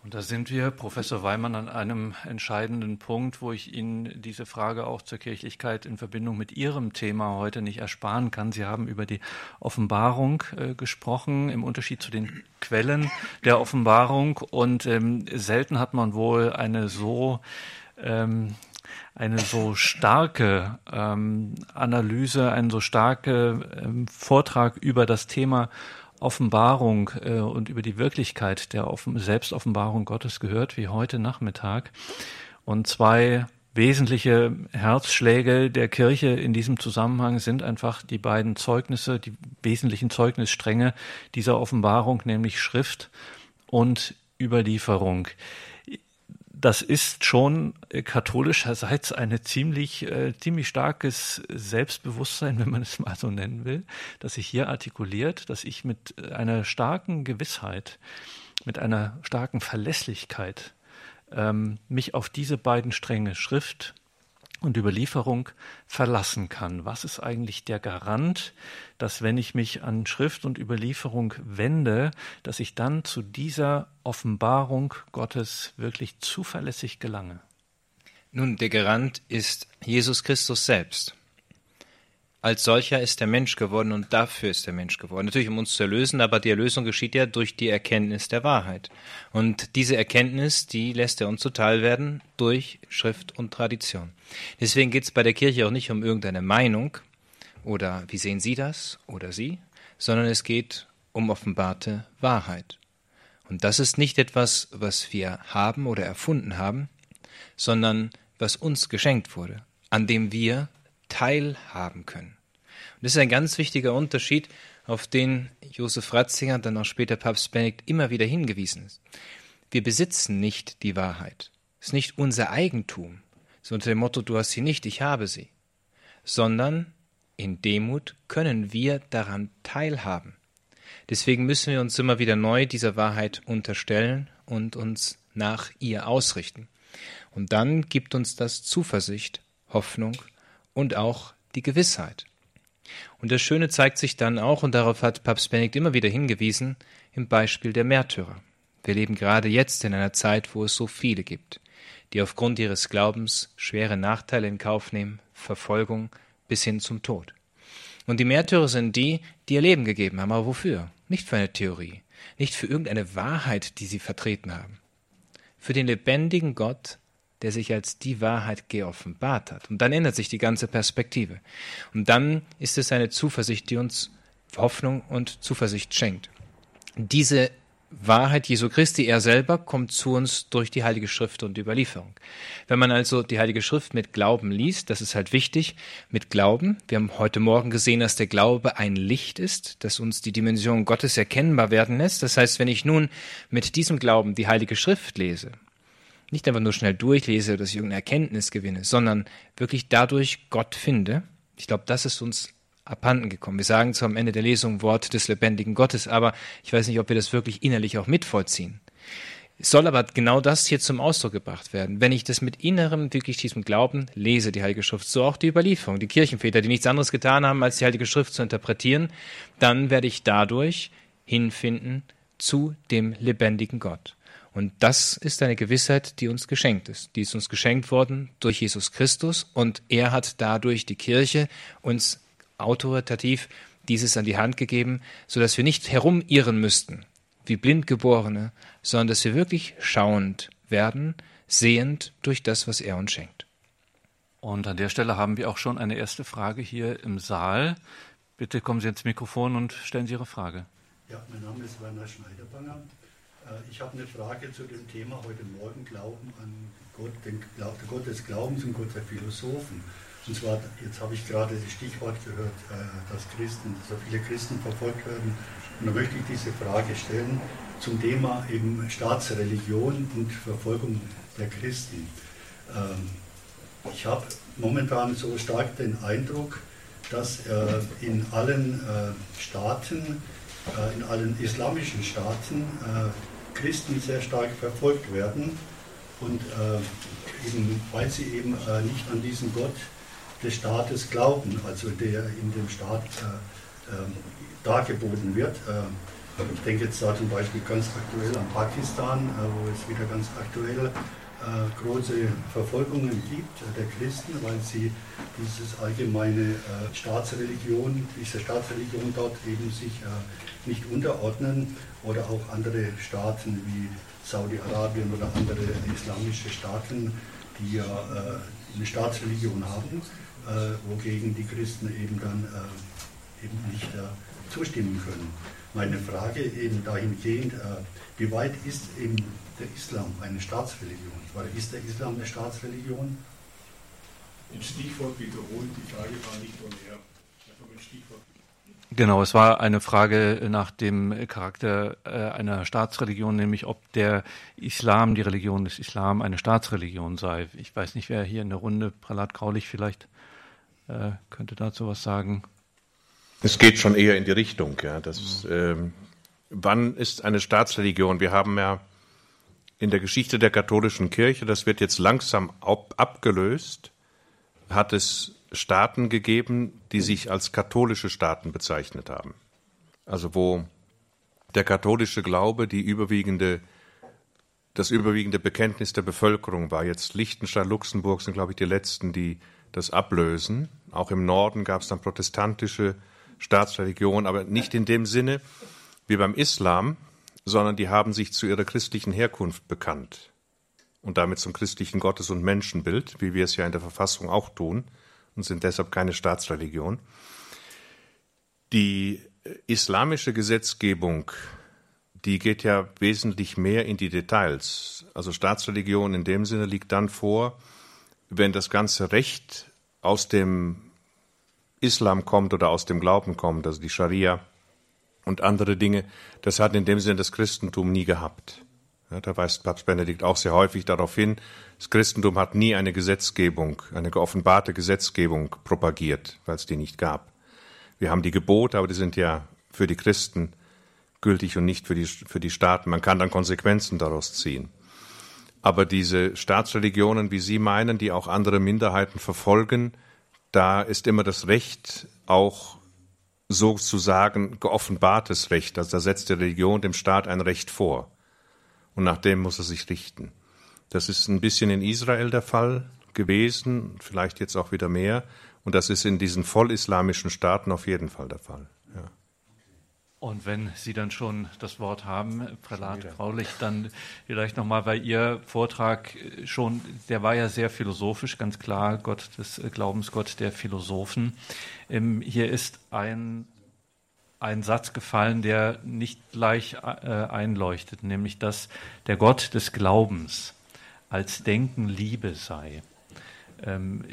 Speaker 1: Und da sind wir, Professor Weimann, an einem entscheidenden Punkt, wo ich Ihnen diese Frage auch zur Kirchlichkeit in Verbindung mit Ihrem Thema heute nicht ersparen kann. Sie haben über die Offenbarung äh, gesprochen, im Unterschied zu den Quellen der Offenbarung. Und ähm, selten hat man wohl eine so ähm, eine so starke ähm, Analyse, einen so starken ähm, Vortrag über das Thema Offenbarung äh, und über die Wirklichkeit der Offen Selbstoffenbarung Gottes gehört, wie heute Nachmittag. Und zwei wesentliche Herzschläge der Kirche in diesem Zusammenhang sind einfach die beiden Zeugnisse, die wesentlichen Zeugnisstränge dieser Offenbarung, nämlich Schrift und Überlieferung das ist schon äh, katholischerseits eine ziemlich, äh, ziemlich starkes Selbstbewusstsein, wenn man es mal so nennen will, das sich hier artikuliert, dass ich mit äh, einer starken Gewissheit, mit einer starken Verlässlichkeit ähm, mich auf diese beiden Stränge Schrift und Überlieferung verlassen kann. Was ist eigentlich der Garant, dass wenn ich mich an Schrift und Überlieferung wende, dass ich dann zu dieser Offenbarung Gottes wirklich zuverlässig gelange?
Speaker 3: Nun, der Garant ist Jesus Christus selbst als solcher ist der Mensch geworden und dafür ist der Mensch geworden. Natürlich, um uns zu erlösen, aber die Erlösung geschieht ja durch die Erkenntnis der Wahrheit. Und diese Erkenntnis, die lässt er uns zuteil werden durch Schrift und Tradition. Deswegen geht es bei der Kirche auch nicht um irgendeine Meinung oder wie sehen Sie das oder Sie, sondern es geht um offenbarte Wahrheit. Und das ist nicht etwas, was wir haben oder erfunden haben, sondern was uns geschenkt wurde, an dem wir teilhaben können. Und das ist ein ganz wichtiger Unterschied, auf den Josef Ratzinger, dann auch später Papst Benedikt immer wieder hingewiesen ist. Wir besitzen nicht die Wahrheit. Es ist nicht unser Eigentum, so unter dem Motto, du hast sie nicht, ich habe sie, sondern in Demut können wir daran teilhaben. Deswegen müssen wir uns immer wieder neu dieser Wahrheit unterstellen und uns nach ihr ausrichten. Und dann gibt uns das Zuversicht, Hoffnung und auch die Gewissheit. Und das Schöne zeigt sich dann auch, und darauf hat Papst Benedikt immer wieder hingewiesen, im Beispiel der Märtyrer. Wir leben gerade jetzt in einer Zeit, wo es so viele gibt, die aufgrund ihres Glaubens schwere Nachteile in Kauf nehmen, Verfolgung bis hin zum Tod. Und die Märtyrer sind die, die ihr Leben gegeben haben. Aber wofür? Nicht für eine Theorie, nicht für irgendeine Wahrheit, die sie vertreten haben. Für den lebendigen Gott, der sich als die Wahrheit geoffenbart hat. Und dann ändert sich die ganze Perspektive. Und dann ist es eine Zuversicht, die uns Hoffnung und Zuversicht schenkt. Diese Wahrheit Jesu Christi, er selber, kommt zu uns durch die Heilige Schrift und Überlieferung. Wenn man also die Heilige Schrift mit Glauben liest, das ist halt wichtig, mit Glauben. Wir haben heute Morgen gesehen, dass der Glaube ein Licht ist, das uns die Dimension Gottes erkennbar werden lässt. Das heißt, wenn ich nun mit diesem Glauben die Heilige Schrift lese, nicht einfach nur schnell durchlese, dass ich irgendeine Erkenntnis gewinne, sondern wirklich dadurch Gott finde. Ich glaube, das ist uns abhanden gekommen. Wir sagen zwar am Ende der Lesung Wort des lebendigen Gottes, aber ich weiß nicht, ob wir das wirklich innerlich auch mitvollziehen. Es soll aber genau das hier zum Ausdruck gebracht werden. Wenn ich das mit innerem, wirklich diesem Glauben lese, die Heilige Schrift, so auch die Überlieferung, die Kirchenväter, die nichts anderes getan haben, als die Heilige Schrift zu interpretieren, dann werde ich dadurch hinfinden zu dem lebendigen Gott. Und das ist eine Gewissheit, die uns geschenkt ist. Die ist uns geschenkt worden durch Jesus Christus und er hat dadurch die Kirche uns autoritativ dieses an die Hand gegeben, sodass wir nicht herumirren müssten wie Blindgeborene, sondern dass wir wirklich schauend werden, sehend durch das, was er uns schenkt.
Speaker 1: Und an der Stelle haben wir auch schon eine erste Frage hier im Saal. Bitte kommen Sie ins Mikrofon und stellen Sie Ihre Frage.
Speaker 5: Ja, mein Name ist Werner Schneiderbanger. Äh, ich habe eine Frage zu dem Thema heute Morgen, Glauben an Gott, den Gott des Glaubens und Gott der Philosophen. Und zwar, jetzt habe ich gerade das Stichwort gehört, äh, dass Christen, so viele Christen verfolgt werden. Und da möchte ich diese Frage stellen zum Thema eben Staatsreligion und Verfolgung der Christen. Ähm, ich habe momentan so stark den Eindruck, dass äh, in allen Staaten, in allen islamischen Staaten Christen sehr stark verfolgt werden Und äh, eben, weil sie eben äh, nicht an diesen Gott des Staates glauben, also der in dem Staat äh, ähm, dargeboten wird. Äh, ich denke jetzt da zum Beispiel ganz aktuell an Pakistan, äh, wo es wieder ganz aktuell äh, große Verfolgungen gibt der Christen, weil sie dieses allgemeine Staatsreligion, diese Staatsreligion dort eben sich nicht unterordnen oder auch andere Staaten wie Saudi-Arabien oder andere islamische Staaten, die ja eine Staatsreligion haben, wogegen die Christen eben dann eben nicht zustimmen können. Meine Frage eben dahingehend, äh, wie weit ist eben der Islam eine Staatsreligion? Oder ist der Islam eine Staatsreligion?
Speaker 6: Im Stichwort wiederholt, die Frage war nicht ohne er.
Speaker 1: Genau, es war eine Frage nach dem Charakter äh, einer Staatsreligion, nämlich ob der Islam, die Religion des Islam, eine Staatsreligion sei. Ich weiß nicht, wer hier in der Runde, Pralat Graulich vielleicht, äh, könnte dazu was sagen.
Speaker 4: Es geht schon eher in die Richtung. Ja, das, ähm, wann ist eine Staatsreligion? Wir haben ja in der Geschichte der katholischen Kirche, das wird jetzt langsam ab, abgelöst, hat es Staaten gegeben, die sich als katholische Staaten bezeichnet haben. Also wo der katholische Glaube die überwiegende, das überwiegende Bekenntnis der Bevölkerung war. Jetzt Liechtenstein, Luxemburg sind, glaube ich, die letzten, die das ablösen. Auch im Norden gab es dann protestantische Staatsreligion, aber nicht in dem Sinne wie beim Islam, sondern die haben sich zu ihrer christlichen Herkunft bekannt und damit zum christlichen Gottes- und Menschenbild, wie wir es ja in der Verfassung auch tun, und sind deshalb keine Staatsreligion. Die islamische Gesetzgebung, die geht ja wesentlich mehr in die Details. Also Staatsreligion in dem Sinne liegt dann vor, wenn das ganze Recht aus dem Islam kommt oder aus dem Glauben kommt, also die Scharia und andere Dinge, das hat in dem Sinne das Christentum nie gehabt. Ja, da weist Papst Benedikt auch sehr häufig darauf hin, das Christentum hat nie eine Gesetzgebung, eine geoffenbarte Gesetzgebung propagiert, weil es die nicht gab. Wir haben die Gebote, aber die sind ja für die Christen gültig und nicht für die, für die Staaten. Man kann dann Konsequenzen daraus ziehen. Aber diese Staatsreligionen, wie Sie meinen, die auch andere Minderheiten verfolgen, da ist immer das Recht auch sozusagen geoffenbartes Recht. Also da setzt die Religion dem Staat ein Recht vor. Und nach dem muss er sich richten. Das ist ein bisschen in Israel der Fall gewesen, vielleicht jetzt auch wieder mehr. Und das ist in diesen vollislamischen Staaten auf jeden Fall der Fall.
Speaker 1: Und wenn Sie dann schon das Wort haben, Prälat Graulich, dann vielleicht nochmal, bei Ihr Vortrag schon, der war ja sehr philosophisch, ganz klar, Gott des Glaubens, Gott der Philosophen. Ähm, hier ist ein, ein Satz gefallen, der nicht gleich äh, einleuchtet, nämlich dass der Gott des Glaubens als Denken Liebe sei ähm,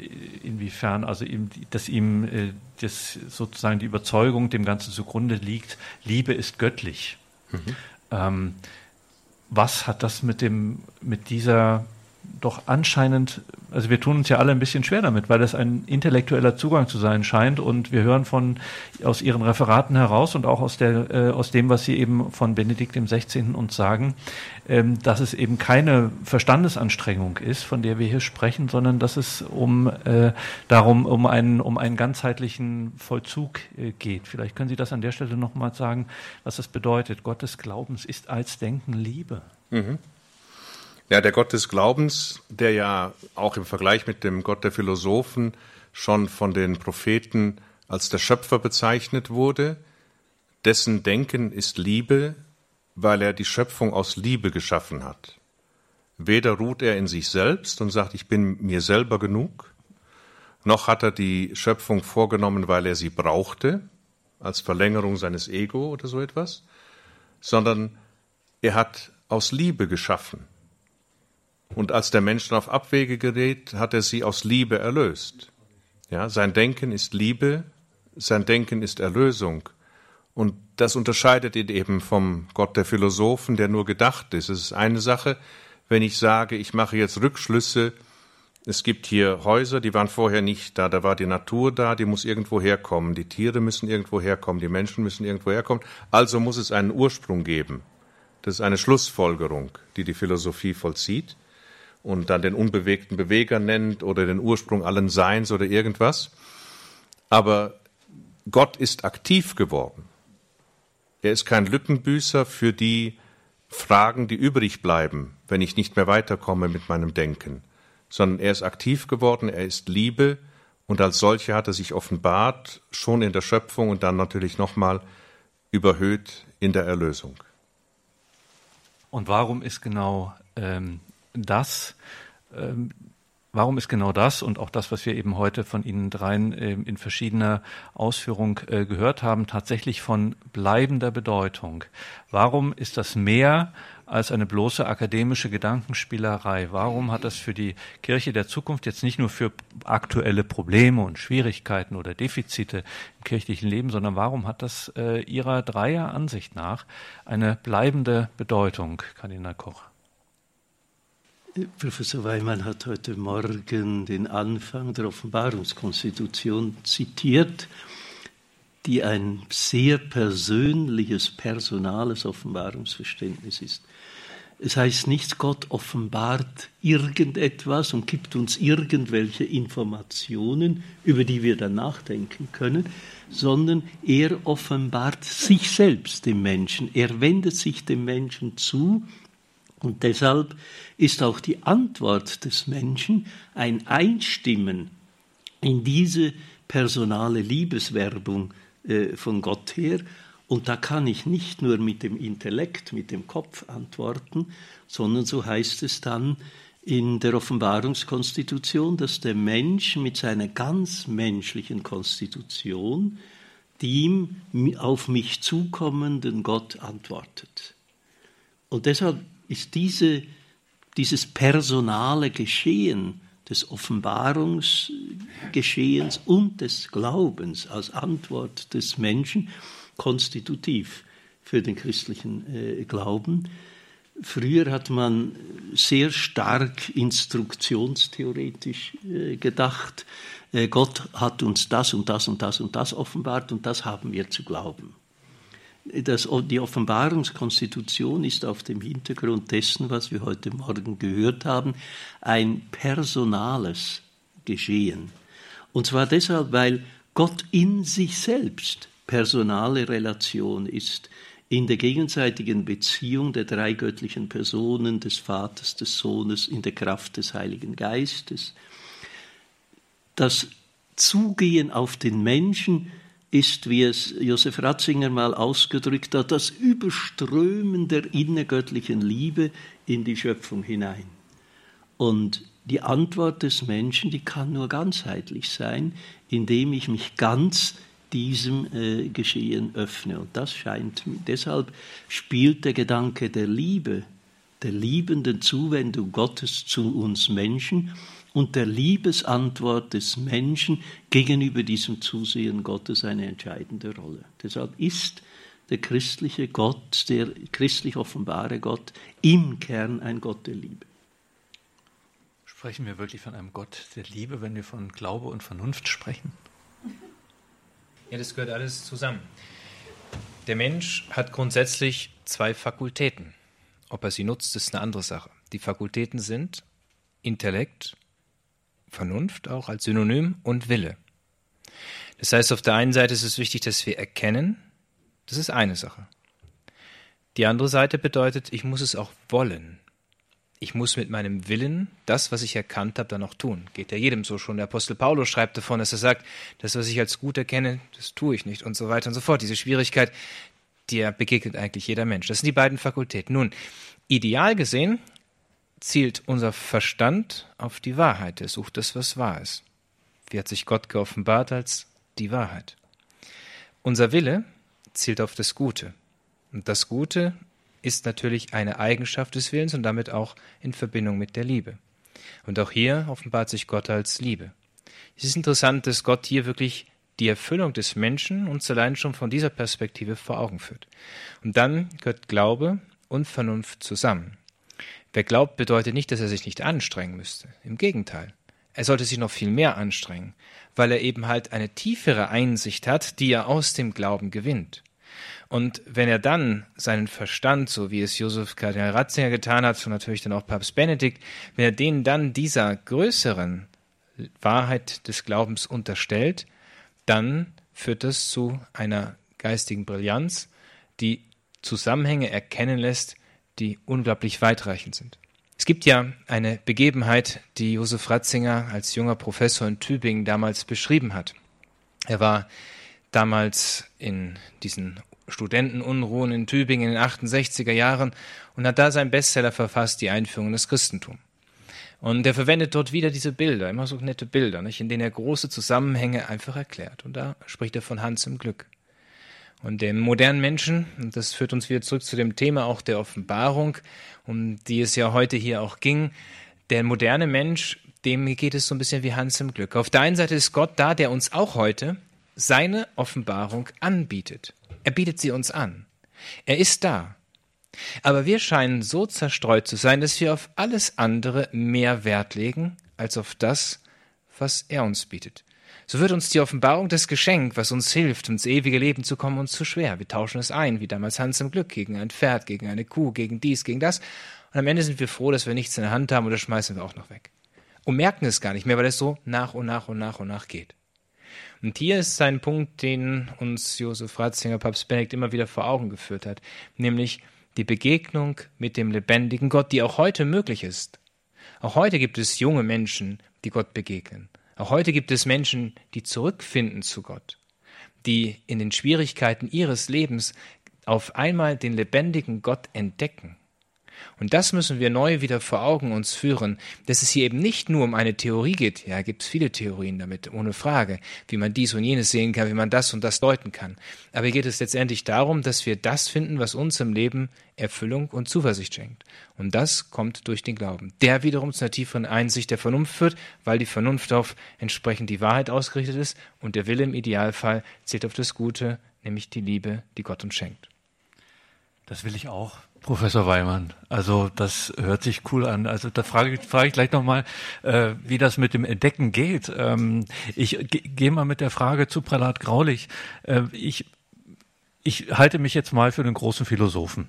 Speaker 1: inwiefern, also ihm, dass ihm äh, das sozusagen die Überzeugung dem Ganzen zugrunde liegt, Liebe ist göttlich. Mhm. Ähm, was hat das mit dem, mit dieser doch anscheinend, also wir tun uns ja alle ein bisschen schwer damit, weil das ein intellektueller Zugang zu sein scheint und wir hören von aus Ihren Referaten heraus und auch aus der äh, aus dem, was Sie eben von Benedikt dem 16. uns sagen, ähm, dass es eben keine Verstandesanstrengung ist, von der wir hier sprechen, sondern dass es um äh, darum um einen um einen ganzheitlichen Vollzug äh, geht. Vielleicht können Sie das an der Stelle nochmal sagen, was das bedeutet. Gottes Glaubens ist als Denken Liebe. Mhm.
Speaker 4: Ja, der Gott des Glaubens, der ja auch im Vergleich mit dem Gott der Philosophen schon von den Propheten als der Schöpfer bezeichnet wurde, dessen Denken ist Liebe, weil er die Schöpfung aus Liebe geschaffen hat. Weder ruht er in sich selbst und sagt, ich bin mir selber genug, noch hat er die Schöpfung vorgenommen, weil er sie brauchte, als Verlängerung seines Ego oder so etwas, sondern er hat aus Liebe geschaffen. Und als der Mensch auf Abwege gerät, hat er sie aus Liebe erlöst. Ja, sein Denken ist Liebe, sein Denken ist Erlösung. Und das unterscheidet ihn eben vom Gott der Philosophen, der nur gedacht ist. Es ist eine Sache, wenn ich sage, ich mache jetzt Rückschlüsse, es gibt hier Häuser, die waren vorher nicht da, da war die Natur da, die muss irgendwo herkommen, die Tiere müssen irgendwo herkommen, die Menschen müssen irgendwo herkommen, also muss es einen Ursprung geben. Das ist eine Schlussfolgerung, die die Philosophie vollzieht. Und dann den unbewegten Beweger nennt oder den Ursprung allen Seins oder irgendwas. Aber Gott ist aktiv geworden. Er ist kein Lückenbüßer für die Fragen, die übrig bleiben, wenn ich nicht mehr weiterkomme mit meinem Denken, sondern er ist aktiv geworden, er ist Liebe und als solcher hat er sich offenbart, schon in der Schöpfung und dann natürlich nochmal überhöht in der Erlösung.
Speaker 1: Und warum ist genau ähm, das, ähm, warum ist genau das und auch das, was wir eben heute von Ihnen dreien äh, in verschiedener Ausführung äh, gehört haben, tatsächlich von bleibender Bedeutung? Warum ist das mehr als eine bloße akademische Gedankenspielerei? Warum hat das für die Kirche der Zukunft jetzt nicht nur für aktuelle Probleme und Schwierigkeiten oder Defizite im kirchlichen Leben, sondern warum hat das äh, Ihrer Dreier Ansicht nach eine bleibende Bedeutung, Kardinal Koch?
Speaker 2: Professor Weimann hat heute Morgen den Anfang der Offenbarungskonstitution zitiert, die ein sehr persönliches, personales Offenbarungsverständnis ist. Es heißt nicht, Gott offenbart irgendetwas und gibt uns irgendwelche Informationen, über die wir dann nachdenken können, sondern er offenbart sich selbst dem Menschen. Er wendet sich dem Menschen zu und deshalb ist auch die Antwort des Menschen ein Einstimmen in diese personale Liebeswerbung äh, von Gott her. Und da kann ich nicht nur mit dem Intellekt, mit dem Kopf antworten, sondern so heißt es dann in der Offenbarungskonstitution, dass der Mensch mit seiner ganz menschlichen Konstitution dem auf mich zukommenden Gott antwortet. Und deshalb ist diese, dieses personale Geschehen des Offenbarungsgeschehens und des Glaubens als Antwort des Menschen konstitutiv für den christlichen äh, Glauben. Früher hat man sehr stark instruktionstheoretisch äh, gedacht. Äh, Gott hat uns das und das und das und das offenbart und das haben wir zu glauben das, die Offenbarungskonstitution ist auf dem Hintergrund dessen, was wir heute Morgen gehört haben, ein personales Geschehen. Und zwar deshalb, weil Gott in sich selbst personale Relation ist, in der gegenseitigen Beziehung der drei göttlichen Personen, des Vaters, des Sohnes, in der Kraft des Heiligen Geistes. Das Zugehen auf den Menschen ist, wie es Josef Ratzinger mal ausgedrückt hat, das Überströmen der innergöttlichen Liebe in die Schöpfung hinein. Und die Antwort des Menschen, die kann nur ganzheitlich sein, indem ich mich ganz diesem äh, Geschehen öffne. Und das scheint, deshalb spielt der Gedanke der Liebe, der liebenden Zuwendung Gottes zu uns Menschen und der Liebesantwort des Menschen gegenüber diesem Zusehen Gottes eine entscheidende Rolle. Deshalb ist der christliche Gott, der christlich offenbare Gott, im Kern ein Gott der Liebe.
Speaker 1: Sprechen wir wirklich von einem Gott der Liebe, wenn wir von Glaube und Vernunft sprechen?
Speaker 3: Ja, das gehört alles zusammen. Der Mensch hat grundsätzlich zwei Fakultäten. Ob er sie nutzt, ist eine andere Sache. Die Fakultäten sind Intellekt Vernunft auch als Synonym und Wille. Das heißt, auf der einen Seite ist es wichtig, dass wir erkennen, das ist eine Sache. Die andere Seite bedeutet, ich muss es auch wollen. Ich muss mit meinem Willen das, was ich erkannt habe, dann auch tun. Geht ja jedem so schon. Der Apostel Paulus schreibt davon, dass er sagt, das, was ich als gut erkenne, das tue ich nicht und so weiter und so fort. Diese Schwierigkeit, die begegnet eigentlich jeder Mensch. Das sind die beiden Fakultäten. Nun, ideal gesehen zielt unser Verstand auf die Wahrheit. Er sucht das, was wahr ist. Wie hat sich Gott geoffenbart als die Wahrheit? Unser Wille zielt auf das Gute. Und das Gute ist natürlich eine Eigenschaft des Willens und damit auch in Verbindung mit der Liebe. Und auch hier offenbart sich Gott als Liebe. Es ist interessant, dass Gott hier wirklich die Erfüllung des Menschen uns allein schon von dieser Perspektive vor Augen führt. Und dann gehört Glaube und Vernunft zusammen. Wer glaubt, bedeutet nicht, dass er sich nicht anstrengen müsste. Im Gegenteil. Er sollte sich noch viel mehr anstrengen, weil er eben halt eine tiefere Einsicht hat, die er aus dem Glauben gewinnt. Und wenn er dann seinen Verstand, so wie es Josef Kardinal Ratzinger getan hat und natürlich dann auch Papst Benedikt, wenn er denen dann dieser größeren Wahrheit des Glaubens unterstellt, dann führt das zu einer geistigen Brillanz, die Zusammenhänge erkennen lässt, die unglaublich weitreichend sind. Es gibt ja eine Begebenheit, die Josef Ratzinger als junger Professor in Tübingen damals beschrieben hat. Er war damals in diesen Studentenunruhen in Tübingen in den 68er Jahren und hat da seinen Bestseller verfasst, die Einführung in das Christentum. Und er verwendet dort wieder diese Bilder, immer so nette Bilder, nicht, in denen er große Zusammenhänge einfach erklärt. Und da spricht er von Hans im Glück. Und dem modernen Menschen, und das führt uns wieder zurück zu dem Thema auch der Offenbarung, um die es ja heute hier auch ging, der moderne Mensch, dem geht es so ein bisschen wie Hans im Glück. Auf der einen Seite ist Gott da, der uns auch heute seine Offenbarung anbietet. Er bietet sie uns an. Er ist da. Aber wir scheinen so zerstreut zu sein, dass wir auf alles andere mehr Wert legen als auf das, was er uns bietet. So wird uns die Offenbarung des Geschenk, was uns hilft, ins ewige Leben zu kommen, uns zu schwer. Wir tauschen es ein, wie damals Hans im Glück, gegen ein Pferd, gegen eine Kuh, gegen dies, gegen das. Und am Ende sind wir froh, dass wir nichts in der Hand haben oder schmeißen wir auch noch weg. Und merken es gar nicht mehr, weil es so nach und nach und nach und nach geht. Und hier ist ein Punkt, den uns Josef Ratzinger, Papst Benedikt immer wieder vor Augen geführt hat, nämlich die Begegnung mit dem lebendigen Gott, die auch heute möglich ist. Auch heute gibt es junge Menschen, die Gott begegnen. Auch heute gibt es Menschen, die zurückfinden zu Gott, die in den Schwierigkeiten ihres Lebens auf einmal den lebendigen Gott entdecken und das müssen wir neu wieder vor Augen uns führen, dass es hier eben nicht nur um eine Theorie geht. Ja, gibt es viele Theorien damit, ohne Frage, wie man dies und jenes sehen kann, wie man das und das deuten kann. Aber hier geht es letztendlich darum, dass wir das finden, was uns im Leben Erfüllung und Zuversicht schenkt. Und das kommt durch den Glauben, der wiederum zu einer tieferen Einsicht der Vernunft führt, weil die Vernunft auf entsprechend die Wahrheit ausgerichtet ist und der Wille im Idealfall zählt auf das Gute, nämlich die Liebe, die Gott uns schenkt.
Speaker 1: Das will ich auch. Professor Weimann, also das hört sich cool an. Also da frage ich, frage ich gleich nochmal, äh, wie das mit dem Entdecken geht. Ähm, ich gehe mal mit der Frage zu Prälat Graulich. Äh, ich ich halte mich jetzt mal für einen großen Philosophen,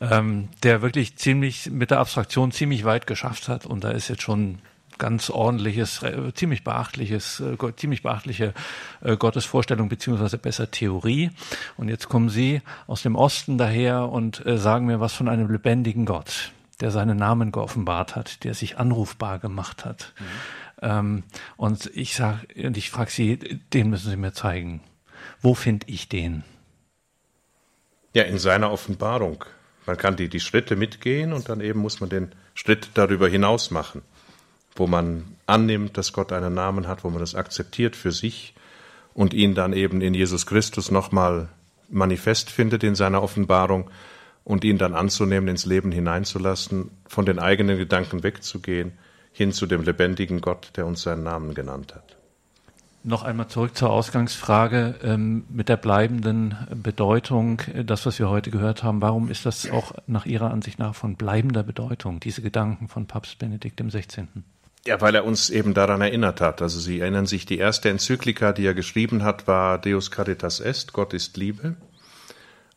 Speaker 1: ähm, der wirklich ziemlich mit der Abstraktion ziemlich weit geschafft hat. Und da ist jetzt schon ganz ordentliches, äh, ziemlich beachtliches, äh, ziemlich beachtliche äh, Gottesvorstellung beziehungsweise besser Theorie. Und jetzt kommen Sie aus dem Osten daher und sagen mir was von einem lebendigen Gott, der seinen Namen geoffenbart hat, der sich anrufbar gemacht hat. Mhm. Ähm, und ich sage, und ich frage Sie, den müssen Sie mir zeigen. Wo finde ich den?
Speaker 4: Ja, in seiner Offenbarung. Man kann die, die Schritte mitgehen und dann eben muss man den Schritt darüber hinaus machen wo man annimmt, dass Gott einen Namen hat, wo man das akzeptiert für sich und ihn dann eben in Jesus Christus nochmal manifest findet in seiner Offenbarung und ihn dann anzunehmen, ins Leben hineinzulassen, von den eigenen Gedanken wegzugehen, hin zu dem lebendigen Gott, der uns seinen Namen genannt hat.
Speaker 1: Noch einmal zurück zur Ausgangsfrage ähm, mit der bleibenden Bedeutung, äh, das, was wir heute gehört haben. Warum ist das auch nach Ihrer Ansicht nach von bleibender Bedeutung, diese Gedanken von Papst Benedikt XVI.?
Speaker 4: Ja, weil er uns eben daran erinnert hat. Also Sie erinnern sich, die erste Enzyklika, die er geschrieben hat, war Deus Caritas Est, Gott ist Liebe.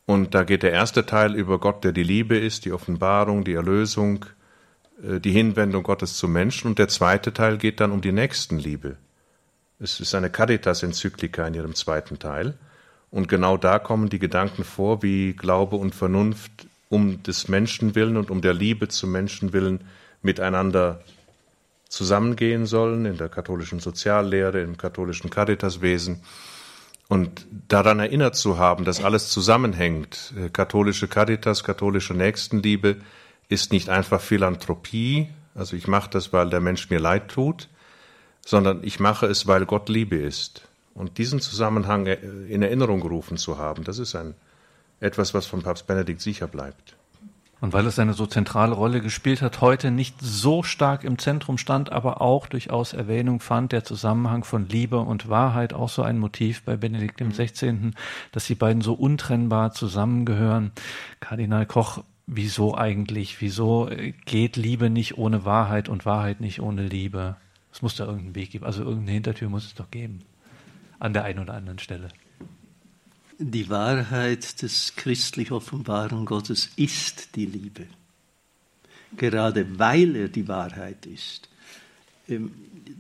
Speaker 4: Und da geht der erste Teil über Gott, der die Liebe ist, die Offenbarung, die Erlösung, äh, die Hinwendung Gottes zum Menschen. Und der zweite Teil geht dann um die Nächstenliebe. Es ist eine Caritas-Enzyklika in ihrem zweiten Teil. Und genau da kommen die Gedanken vor, wie Glaube und Vernunft um des Menschen willen und um der Liebe zum Menschen willen miteinander zusammengehen sollen in der katholischen Soziallehre, im katholischen Caritaswesen und daran erinnert zu haben, dass alles zusammenhängt. Äh, katholische Caritas, katholische Nächstenliebe ist nicht einfach Philanthropie, also ich mache das, weil der Mensch mir leid tut, sondern ich mache es, weil Gott Liebe ist. Und diesen Zusammenhang in Erinnerung gerufen zu haben, das ist ein, etwas, was von Papst Benedikt sicher bleibt.
Speaker 1: Und weil es eine so zentrale Rolle gespielt hat, heute nicht so stark im Zentrum stand, aber auch durchaus Erwähnung fand, der Zusammenhang von Liebe und Wahrheit, auch so ein Motiv bei Benedikt XVI., dass die beiden so untrennbar zusammengehören. Kardinal Koch, wieso eigentlich? Wieso geht Liebe nicht ohne Wahrheit und Wahrheit nicht ohne Liebe? Es muss da irgendeinen Weg geben, also irgendeine Hintertür muss es doch geben. An der einen oder anderen Stelle.
Speaker 2: Die Wahrheit des christlich offenbaren Gottes ist die Liebe. Gerade weil er die Wahrheit ist. Ähm,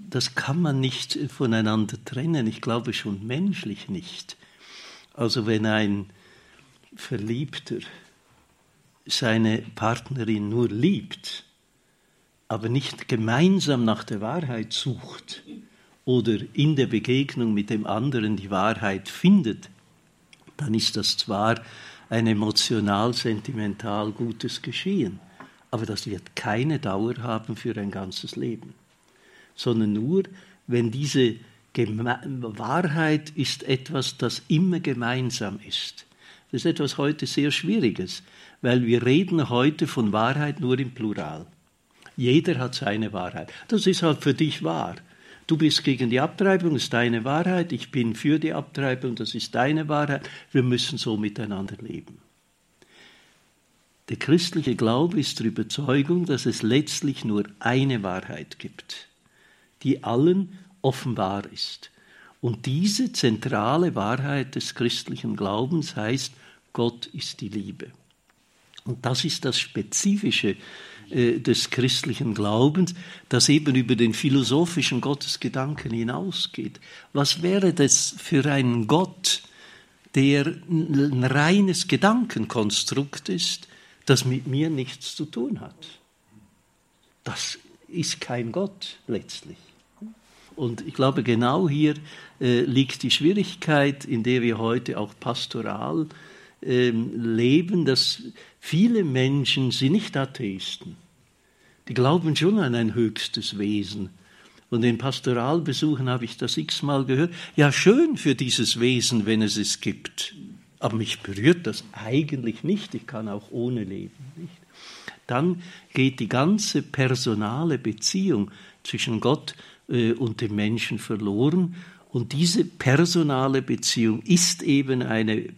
Speaker 2: das kann man nicht voneinander trennen. Ich glaube schon menschlich nicht. Also wenn ein Verliebter seine Partnerin nur liebt, aber nicht gemeinsam nach der Wahrheit sucht oder in der Begegnung mit dem anderen die Wahrheit findet, dann ist das zwar ein emotional, sentimental gutes Geschehen, aber das wird keine Dauer haben für ein ganzes Leben, sondern nur, wenn diese Geme Wahrheit ist etwas, das immer gemeinsam ist. Das ist etwas heute sehr Schwieriges, weil wir reden heute von Wahrheit nur im Plural. Jeder hat seine Wahrheit. Das ist halt für dich wahr. Du bist gegen die Abtreibung, das ist deine Wahrheit. Ich bin für die Abtreibung, das ist deine Wahrheit. Wir müssen so miteinander leben. Der christliche Glaube ist der Überzeugung, dass es letztlich nur eine Wahrheit gibt, die allen offenbar ist. Und diese zentrale Wahrheit des christlichen Glaubens heißt, Gott ist die Liebe. Und das ist das Spezifische äh, des christlichen Glaubens, das eben über den philosophischen Gottesgedanken hinausgeht. Was wäre das für ein Gott, der ein reines Gedankenkonstrukt ist, das mit mir nichts zu tun hat? Das ist kein Gott letztlich. Und ich glaube, genau hier äh, liegt die Schwierigkeit, in der wir heute auch pastoral leben, dass Viele Menschen sind nicht Atheisten. Die glauben schon an ein höchstes Wesen. Und in Pastoralbesuchen habe ich das x-mal gehört. Ja, schön für dieses Wesen, wenn es es gibt. Aber mich berührt das eigentlich nicht. Ich kann auch ohne leben. Nicht? Dann geht die ganze personale Beziehung zwischen Gott äh, und dem Menschen verloren. Und diese personale Beziehung ist eben eine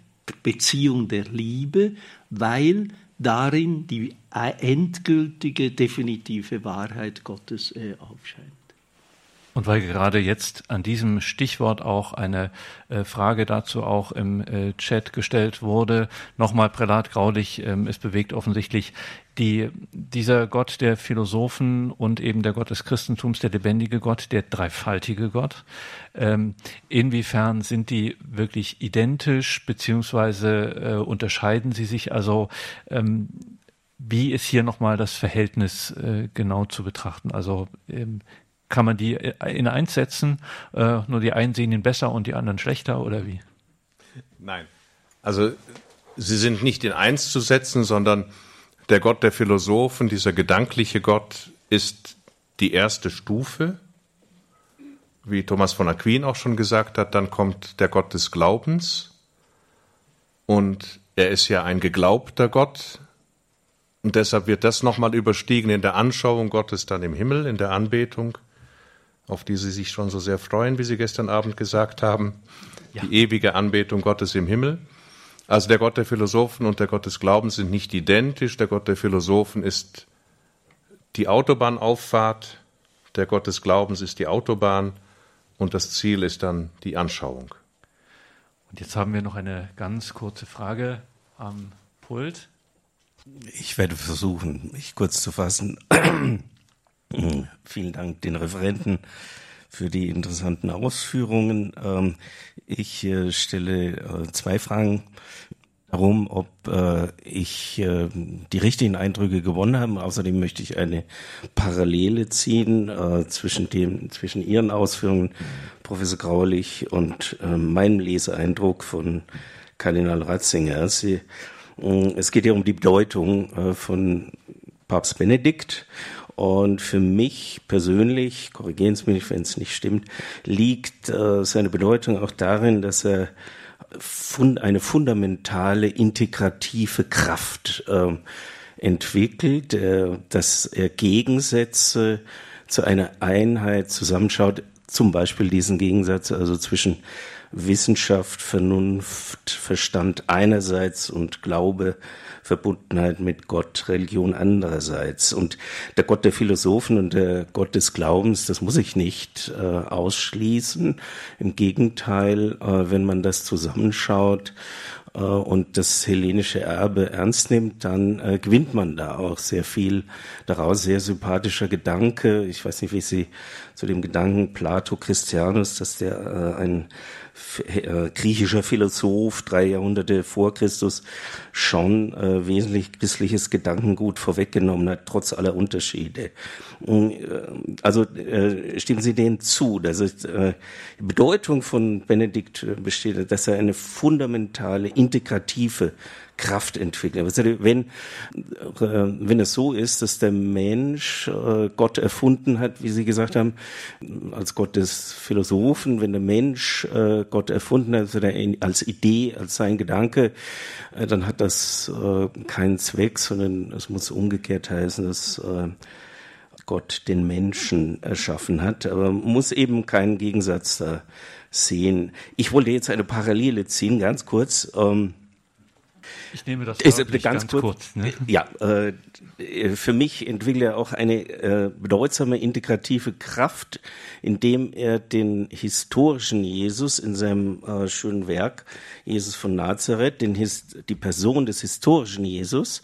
Speaker 2: Beziehung der Liebe, weil darin die endgültige, definitive Wahrheit Gottes äh, aufscheint.
Speaker 1: Und weil gerade jetzt an diesem Stichwort auch eine äh, Frage dazu auch im äh, Chat gestellt wurde, nochmal Prälat Graulich, ähm, es bewegt offensichtlich die, dieser Gott der Philosophen und eben der Gott des Christentums, der lebendige Gott, der dreifaltige Gott. Ähm, inwiefern sind die wirklich identisch, beziehungsweise äh, unterscheiden sie sich? Also ähm, wie ist hier nochmal das Verhältnis äh, genau zu betrachten? Also ähm, kann man die in eins setzen? Äh, nur die einen sehen ihn besser und die anderen schlechter oder wie?
Speaker 4: Nein. Also sie sind nicht in eins zu setzen, sondern der Gott der Philosophen, dieser gedankliche Gott, ist die erste Stufe. Wie Thomas von Aquin auch schon gesagt hat, dann kommt der Gott des Glaubens. Und er ist ja ein geglaubter Gott. Und deshalb wird das nochmal überstiegen in der Anschauung Gottes dann im Himmel, in der Anbetung auf die Sie sich schon so sehr freuen, wie Sie gestern Abend gesagt haben, ja. die ewige Anbetung Gottes im Himmel. Also der Gott der Philosophen und der Gott des Glaubens sind nicht identisch. Der Gott der Philosophen ist die Autobahnauffahrt, der Gott des Glaubens ist die Autobahn und das Ziel ist dann die Anschauung.
Speaker 1: Und jetzt haben wir noch eine ganz kurze Frage am Pult.
Speaker 7: Ich werde versuchen, mich kurz zu fassen. Vielen Dank den Referenten für die interessanten Ausführungen. Ähm, ich äh, stelle äh, zwei Fragen darum, ob äh, ich die richtigen Eindrücke gewonnen habe. Außerdem möchte ich eine Parallele ziehen zwischen dem, zwischen Ihren Ausführungen, Professor Graulich, und meinem Leseeindruck von Kardinal Ratzinger. Sie, es geht ja um die Bedeutung von Papst Benedikt und für mich persönlich, korrigieren Sie mich, wenn es nicht stimmt, liegt äh, seine Bedeutung auch darin, dass er fund eine fundamentale integrative Kraft äh, entwickelt, äh, dass er Gegensätze zu einer Einheit zusammenschaut, zum Beispiel diesen Gegensatz also zwischen Wissenschaft, Vernunft, Verstand einerseits und Glaube, Verbundenheit mit Gott, Religion andererseits. Und der Gott der Philosophen und der Gott des Glaubens, das muss ich nicht äh, ausschließen. Im Gegenteil, äh, wenn man das zusammenschaut, äh, und das hellenische Erbe ernst nimmt, dann äh, gewinnt man da auch sehr viel daraus. Sehr sympathischer Gedanke. Ich weiß nicht, wie Sie zu dem Gedanken Plato Christianus, dass der äh, ein äh, griechischer Philosoph, drei Jahrhunderte vor Christus, schon äh, wesentlich christliches Gedankengut vorweggenommen hat, trotz aller Unterschiede. Mm, äh, also äh, stimmen Sie dem zu, dass es, äh, die Bedeutung von Benedikt besteht, dass er eine fundamentale, integrative Kraft entwickeln. Wenn, äh, wenn es so ist, dass der Mensch äh, Gott erfunden hat, wie Sie gesagt haben, als Gott des Philosophen, wenn der Mensch äh, Gott erfunden hat, als Idee, als sein Gedanke, dann hat das keinen Zweck, sondern es muss umgekehrt heißen, dass Gott den Menschen erschaffen hat, aber man muss eben keinen Gegensatz da sehen. Ich wollte jetzt eine Parallele ziehen, ganz kurz. Ähm,
Speaker 1: ich nehme das ist ganz, ganz kurz. kurz
Speaker 7: ne? Ja, äh, für mich entwickelt er auch eine äh, bedeutsame integrative Kraft, indem er den historischen Jesus in seinem äh, schönen Werk Jesus von Nazareth, den die Person des historischen Jesus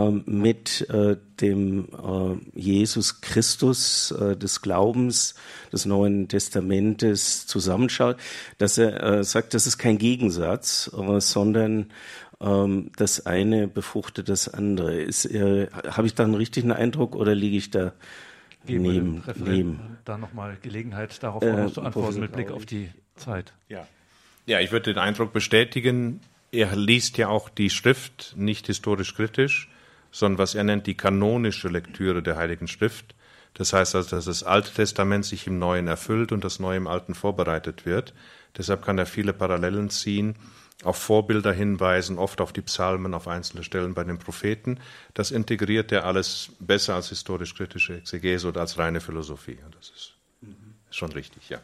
Speaker 7: mit äh, dem äh, Jesus Christus äh, des Glaubens des Neuen Testamentes zusammenschaut, dass er sagt, das ist kein Gegensatz, sondern ähm, das eine befruchtet das andere. Ist, äh, Habe ich da einen richtigen Eindruck oder liege ich da
Speaker 1: Geben neben? neben? Da nochmal Gelegenheit, darauf äh, zu antworten mit Blick auf die Zeit.
Speaker 4: Ja. ja, ich würde den Eindruck bestätigen, er liest ja auch die Schrift nicht historisch kritisch, sondern was er nennt die kanonische Lektüre der Heiligen Schrift. Das heißt also, dass das Alte Testament sich im Neuen erfüllt und das Neue im Alten vorbereitet wird. Deshalb kann er viele Parallelen ziehen auf Vorbilder hinweisen, oft auf die Psalmen, auf einzelne Stellen bei den Propheten. Das integriert er alles besser als historisch-kritische Exegese oder als reine Philosophie. Das ist schon richtig, ja.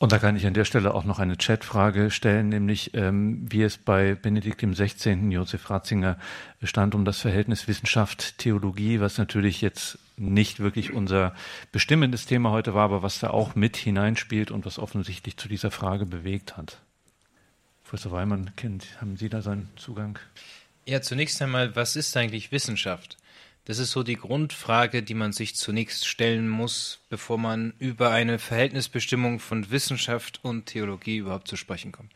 Speaker 1: Und da kann ich an der Stelle auch noch eine Chatfrage stellen, nämlich ähm, wie es bei Benedikt XVI. Josef Ratzinger stand um das Verhältnis Wissenschaft-Theologie, was natürlich jetzt nicht wirklich unser bestimmendes Thema heute war, aber was da auch mit hineinspielt und was offensichtlich zu dieser Frage bewegt hat. Professor Weimann, kennt, haben Sie da seinen Zugang?
Speaker 3: Ja, zunächst einmal, was ist eigentlich Wissenschaft? Das ist so die Grundfrage, die man sich zunächst stellen muss, bevor man über eine Verhältnisbestimmung von Wissenschaft und Theologie überhaupt zu sprechen kommt.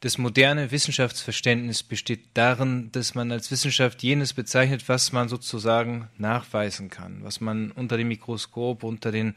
Speaker 3: Das moderne Wissenschaftsverständnis besteht darin, dass man als Wissenschaft jenes bezeichnet, was man sozusagen nachweisen kann, was man unter dem Mikroskop, unter den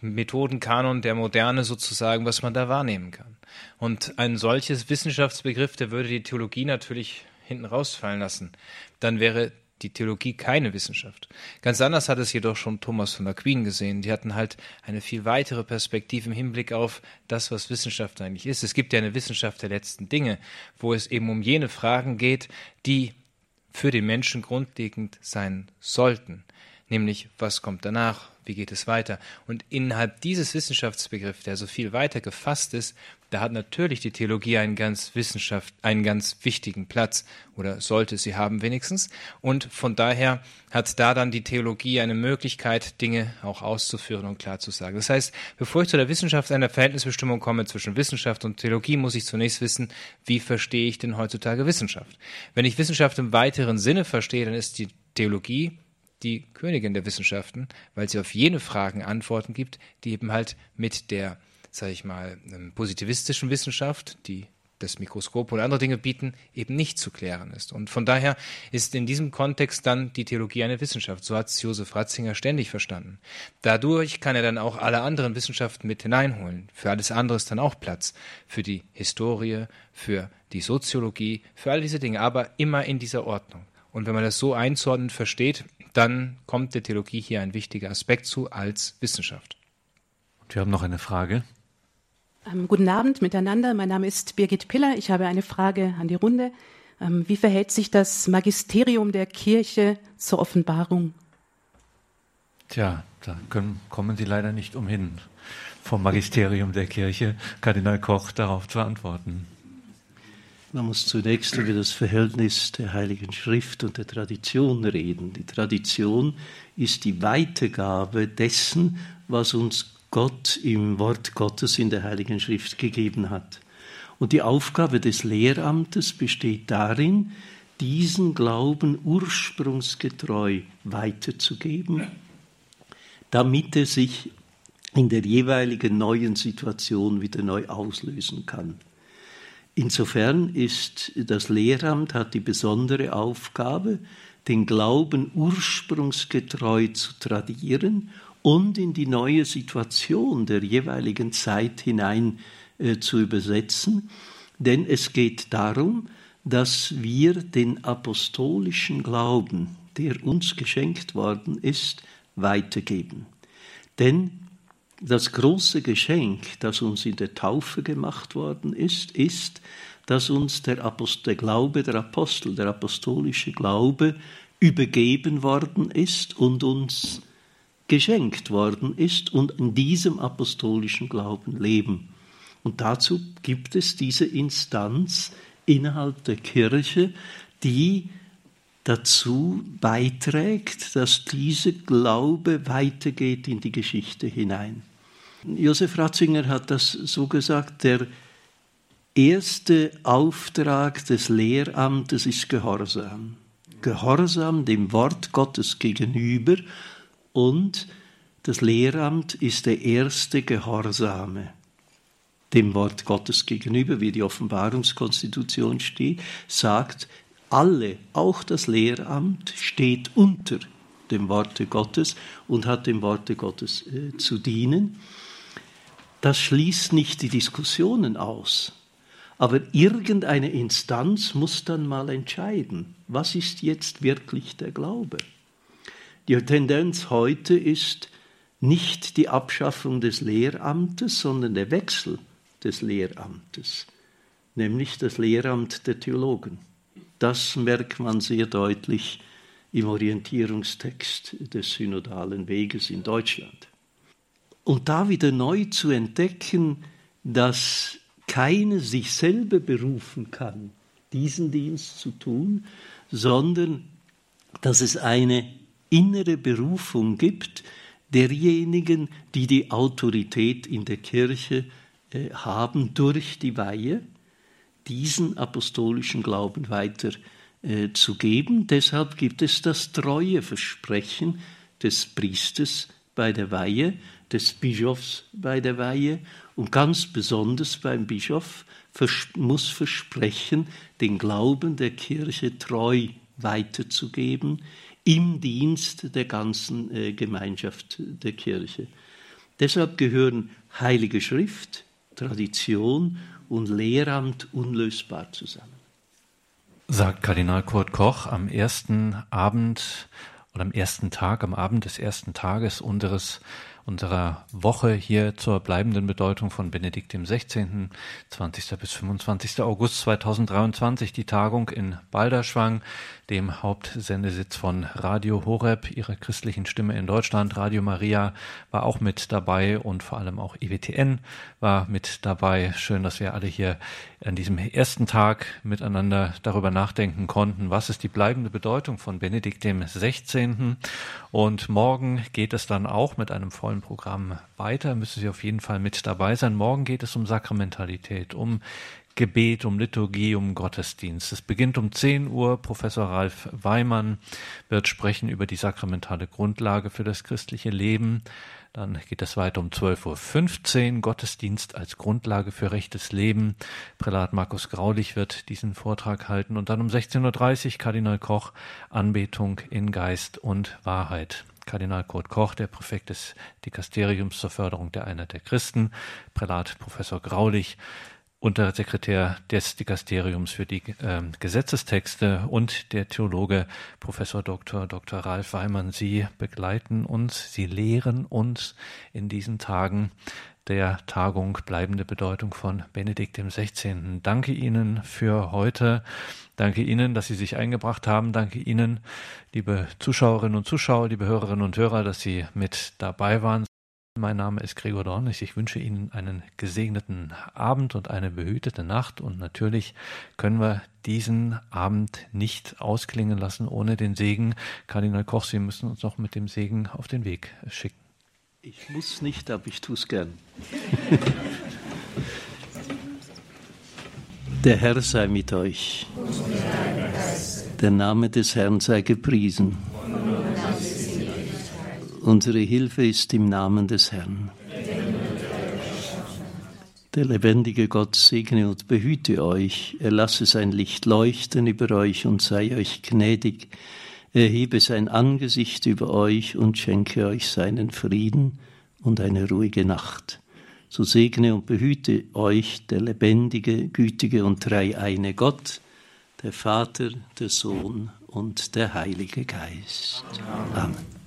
Speaker 3: Methodenkanon der Moderne sozusagen, was man da wahrnehmen kann. Und ein solches Wissenschaftsbegriff, der würde die Theologie natürlich hinten rausfallen lassen. Dann wäre die Theologie keine Wissenschaft. Ganz anders hat es jedoch schon Thomas von Aquin gesehen. Die hatten halt eine viel weitere Perspektive im Hinblick auf das, was Wissenschaft eigentlich ist. Es gibt ja eine Wissenschaft der letzten Dinge, wo es eben um jene Fragen geht, die für den Menschen grundlegend sein sollten. Nämlich, was kommt danach? Wie geht es weiter? Und innerhalb dieses Wissenschaftsbegriffs, der so viel weiter gefasst ist, da hat natürlich die Theologie einen ganz Wissenschaft, einen ganz wichtigen Platz oder sollte sie haben wenigstens. Und von daher hat da dann die Theologie eine Möglichkeit, Dinge auch auszuführen und klar zu sagen. Das heißt, bevor ich zu der Wissenschaft einer Verhältnisbestimmung komme zwischen Wissenschaft und Theologie, muss ich zunächst wissen, wie verstehe ich denn heutzutage Wissenschaft? Wenn ich Wissenschaft im weiteren Sinne verstehe, dann ist die Theologie die Königin der Wissenschaften, weil sie auf jene Fragen Antworten gibt, die eben halt mit der sage ich mal, positivistischen Wissenschaft, die das Mikroskop oder andere Dinge bieten, eben nicht zu klären ist. Und von daher ist in diesem Kontext dann die Theologie eine Wissenschaft. So hat es Josef Ratzinger ständig verstanden. Dadurch kann er dann auch alle anderen Wissenschaften mit hineinholen. Für alles andere ist dann auch Platz. Für die Historie, für die Soziologie, für all diese Dinge, aber immer in dieser Ordnung. Und wenn man das so einzuordnen versteht, dann kommt der Theologie hier ein wichtiger Aspekt zu als Wissenschaft.
Speaker 1: Wir haben noch eine Frage.
Speaker 8: Ähm, guten Abend miteinander. Mein Name ist Birgit Piller. Ich habe eine Frage an die Runde. Ähm, wie verhält sich das Magisterium der Kirche zur Offenbarung?
Speaker 1: Tja, da können, kommen Sie leider nicht umhin, vom Magisterium der Kirche, Kardinal Koch, darauf zu antworten.
Speaker 2: Man muss zunächst über das Verhältnis der Heiligen Schrift und der Tradition reden. Die Tradition ist die Weitergabe dessen, was uns Gott im Wort Gottes in der Heiligen Schrift gegeben hat. Und die Aufgabe des Lehramtes besteht darin, diesen Glauben ursprungsgetreu weiterzugeben, damit er sich in der jeweiligen neuen Situation wieder neu auslösen kann. Insofern ist das Lehramt hat die besondere Aufgabe, den Glauben ursprungsgetreu zu tradieren und in die neue Situation der jeweiligen Zeit hinein äh, zu übersetzen, denn es geht darum, dass wir den apostolischen Glauben, der uns geschenkt worden ist, weitergeben. Denn das große Geschenk, das uns in der Taufe gemacht worden ist, ist, dass uns der, Apostel, der Glaube der Apostel, der apostolische Glaube übergeben worden ist und uns geschenkt worden ist und in diesem apostolischen Glauben leben. Und dazu gibt es diese Instanz innerhalb der Kirche, die dazu beiträgt, dass dieser Glaube weitergeht in die Geschichte hinein. Josef Ratzinger hat das so gesagt, der erste Auftrag des Lehramtes ist Gehorsam. Gehorsam dem Wort Gottes gegenüber und das Lehramt ist der erste Gehorsame dem Wort Gottes gegenüber, wie die Offenbarungskonstitution steht, sagt, alle, auch das Lehramt, steht unter dem Worte Gottes und hat dem Worte Gottes äh, zu dienen. Das schließt nicht die Diskussionen aus. Aber irgendeine Instanz muss dann mal entscheiden, was ist jetzt wirklich der Glaube. Die Tendenz heute ist nicht die Abschaffung des Lehramtes, sondern der Wechsel des Lehramtes, nämlich das Lehramt der Theologen. Das merkt man sehr deutlich im Orientierungstext des synodalen Weges in Deutschland. Und da wieder neu zu entdecken, dass keine sich selber berufen kann, diesen Dienst zu tun, sondern dass es eine innere Berufung gibt derjenigen, die die Autorität in der Kirche äh, haben durch die Weihe, diesen apostolischen Glauben weiter äh, zu geben. Deshalb gibt es das treue Versprechen des Priesters bei der Weihe, des Bischofs bei der Weihe und ganz besonders beim Bischof vers muss versprechen, den Glauben der Kirche treu weiterzugeben im Dienst der ganzen äh, Gemeinschaft der Kirche. Deshalb gehören Heilige Schrift, Tradition und Lehramt unlösbar zusammen.
Speaker 1: Sagt Kardinal Kurt Koch am ersten Abend oder am ersten Tag, am Abend des ersten Tages unseres unserer Woche hier zur bleibenden Bedeutung von Benedikt XVI. 20. bis 25. August 2023 die Tagung in Balderschwang, dem Hauptsendesitz von Radio Horeb, ihrer christlichen Stimme in Deutschland. Radio Maria war auch mit dabei und vor allem auch IWTN war mit dabei. Schön, dass wir alle hier an diesem ersten Tag miteinander darüber nachdenken konnten, was ist die bleibende Bedeutung von Benedikt dem 16. Und morgen geht es dann auch mit einem vollen Programm weiter, müssen Sie auf jeden Fall mit dabei sein. Morgen geht es um Sakramentalität, um Gebet, um Liturgie, um Gottesdienst. Es beginnt um 10 Uhr. Professor Ralf Weimann wird sprechen über die sakramentale Grundlage für das christliche Leben. Dann geht es weiter um 12.15 Uhr, Gottesdienst als Grundlage für rechtes Leben. Prälat Markus Graulich wird diesen Vortrag halten. Und dann um 16.30 Uhr Kardinal Koch, Anbetung in Geist und Wahrheit. Kardinal Kurt Koch, der Präfekt des Dikasteriums zur Förderung der Einheit der Christen, Prälat Professor Graulich, Untersekretär des Dikasteriums für die äh, Gesetzestexte und der Theologe Professor Dr. Dr. Ralf Weimann. Sie begleiten uns, sie lehren uns in diesen Tagen der Tagung bleibende Bedeutung von Benedikt XVI. Danke Ihnen für heute. Danke Ihnen, dass Sie sich eingebracht haben. Danke Ihnen, liebe Zuschauerinnen und Zuschauer, liebe Hörerinnen und Hörer, dass Sie mit dabei waren. Mein Name ist Gregor Dornig. Ich wünsche Ihnen einen gesegneten Abend und eine behütete Nacht. Und natürlich können wir diesen Abend nicht ausklingen lassen ohne den Segen. Kardinal Koch, Sie müssen uns noch mit dem Segen auf den Weg schicken.
Speaker 2: Ich muss nicht, aber ich tue es gern. Der Herr sei mit euch. Der Name des Herrn sei gepriesen. Unsere Hilfe ist im Namen des Herrn. Der lebendige Gott segne und behüte euch, er lasse sein Licht leuchten über euch und sei euch gnädig, er hebe sein Angesicht über euch und schenke euch seinen Frieden und eine ruhige Nacht. So segne und behüte euch der lebendige, gütige und dreieine Gott, der Vater, der Sohn und der Heilige Geist. Amen.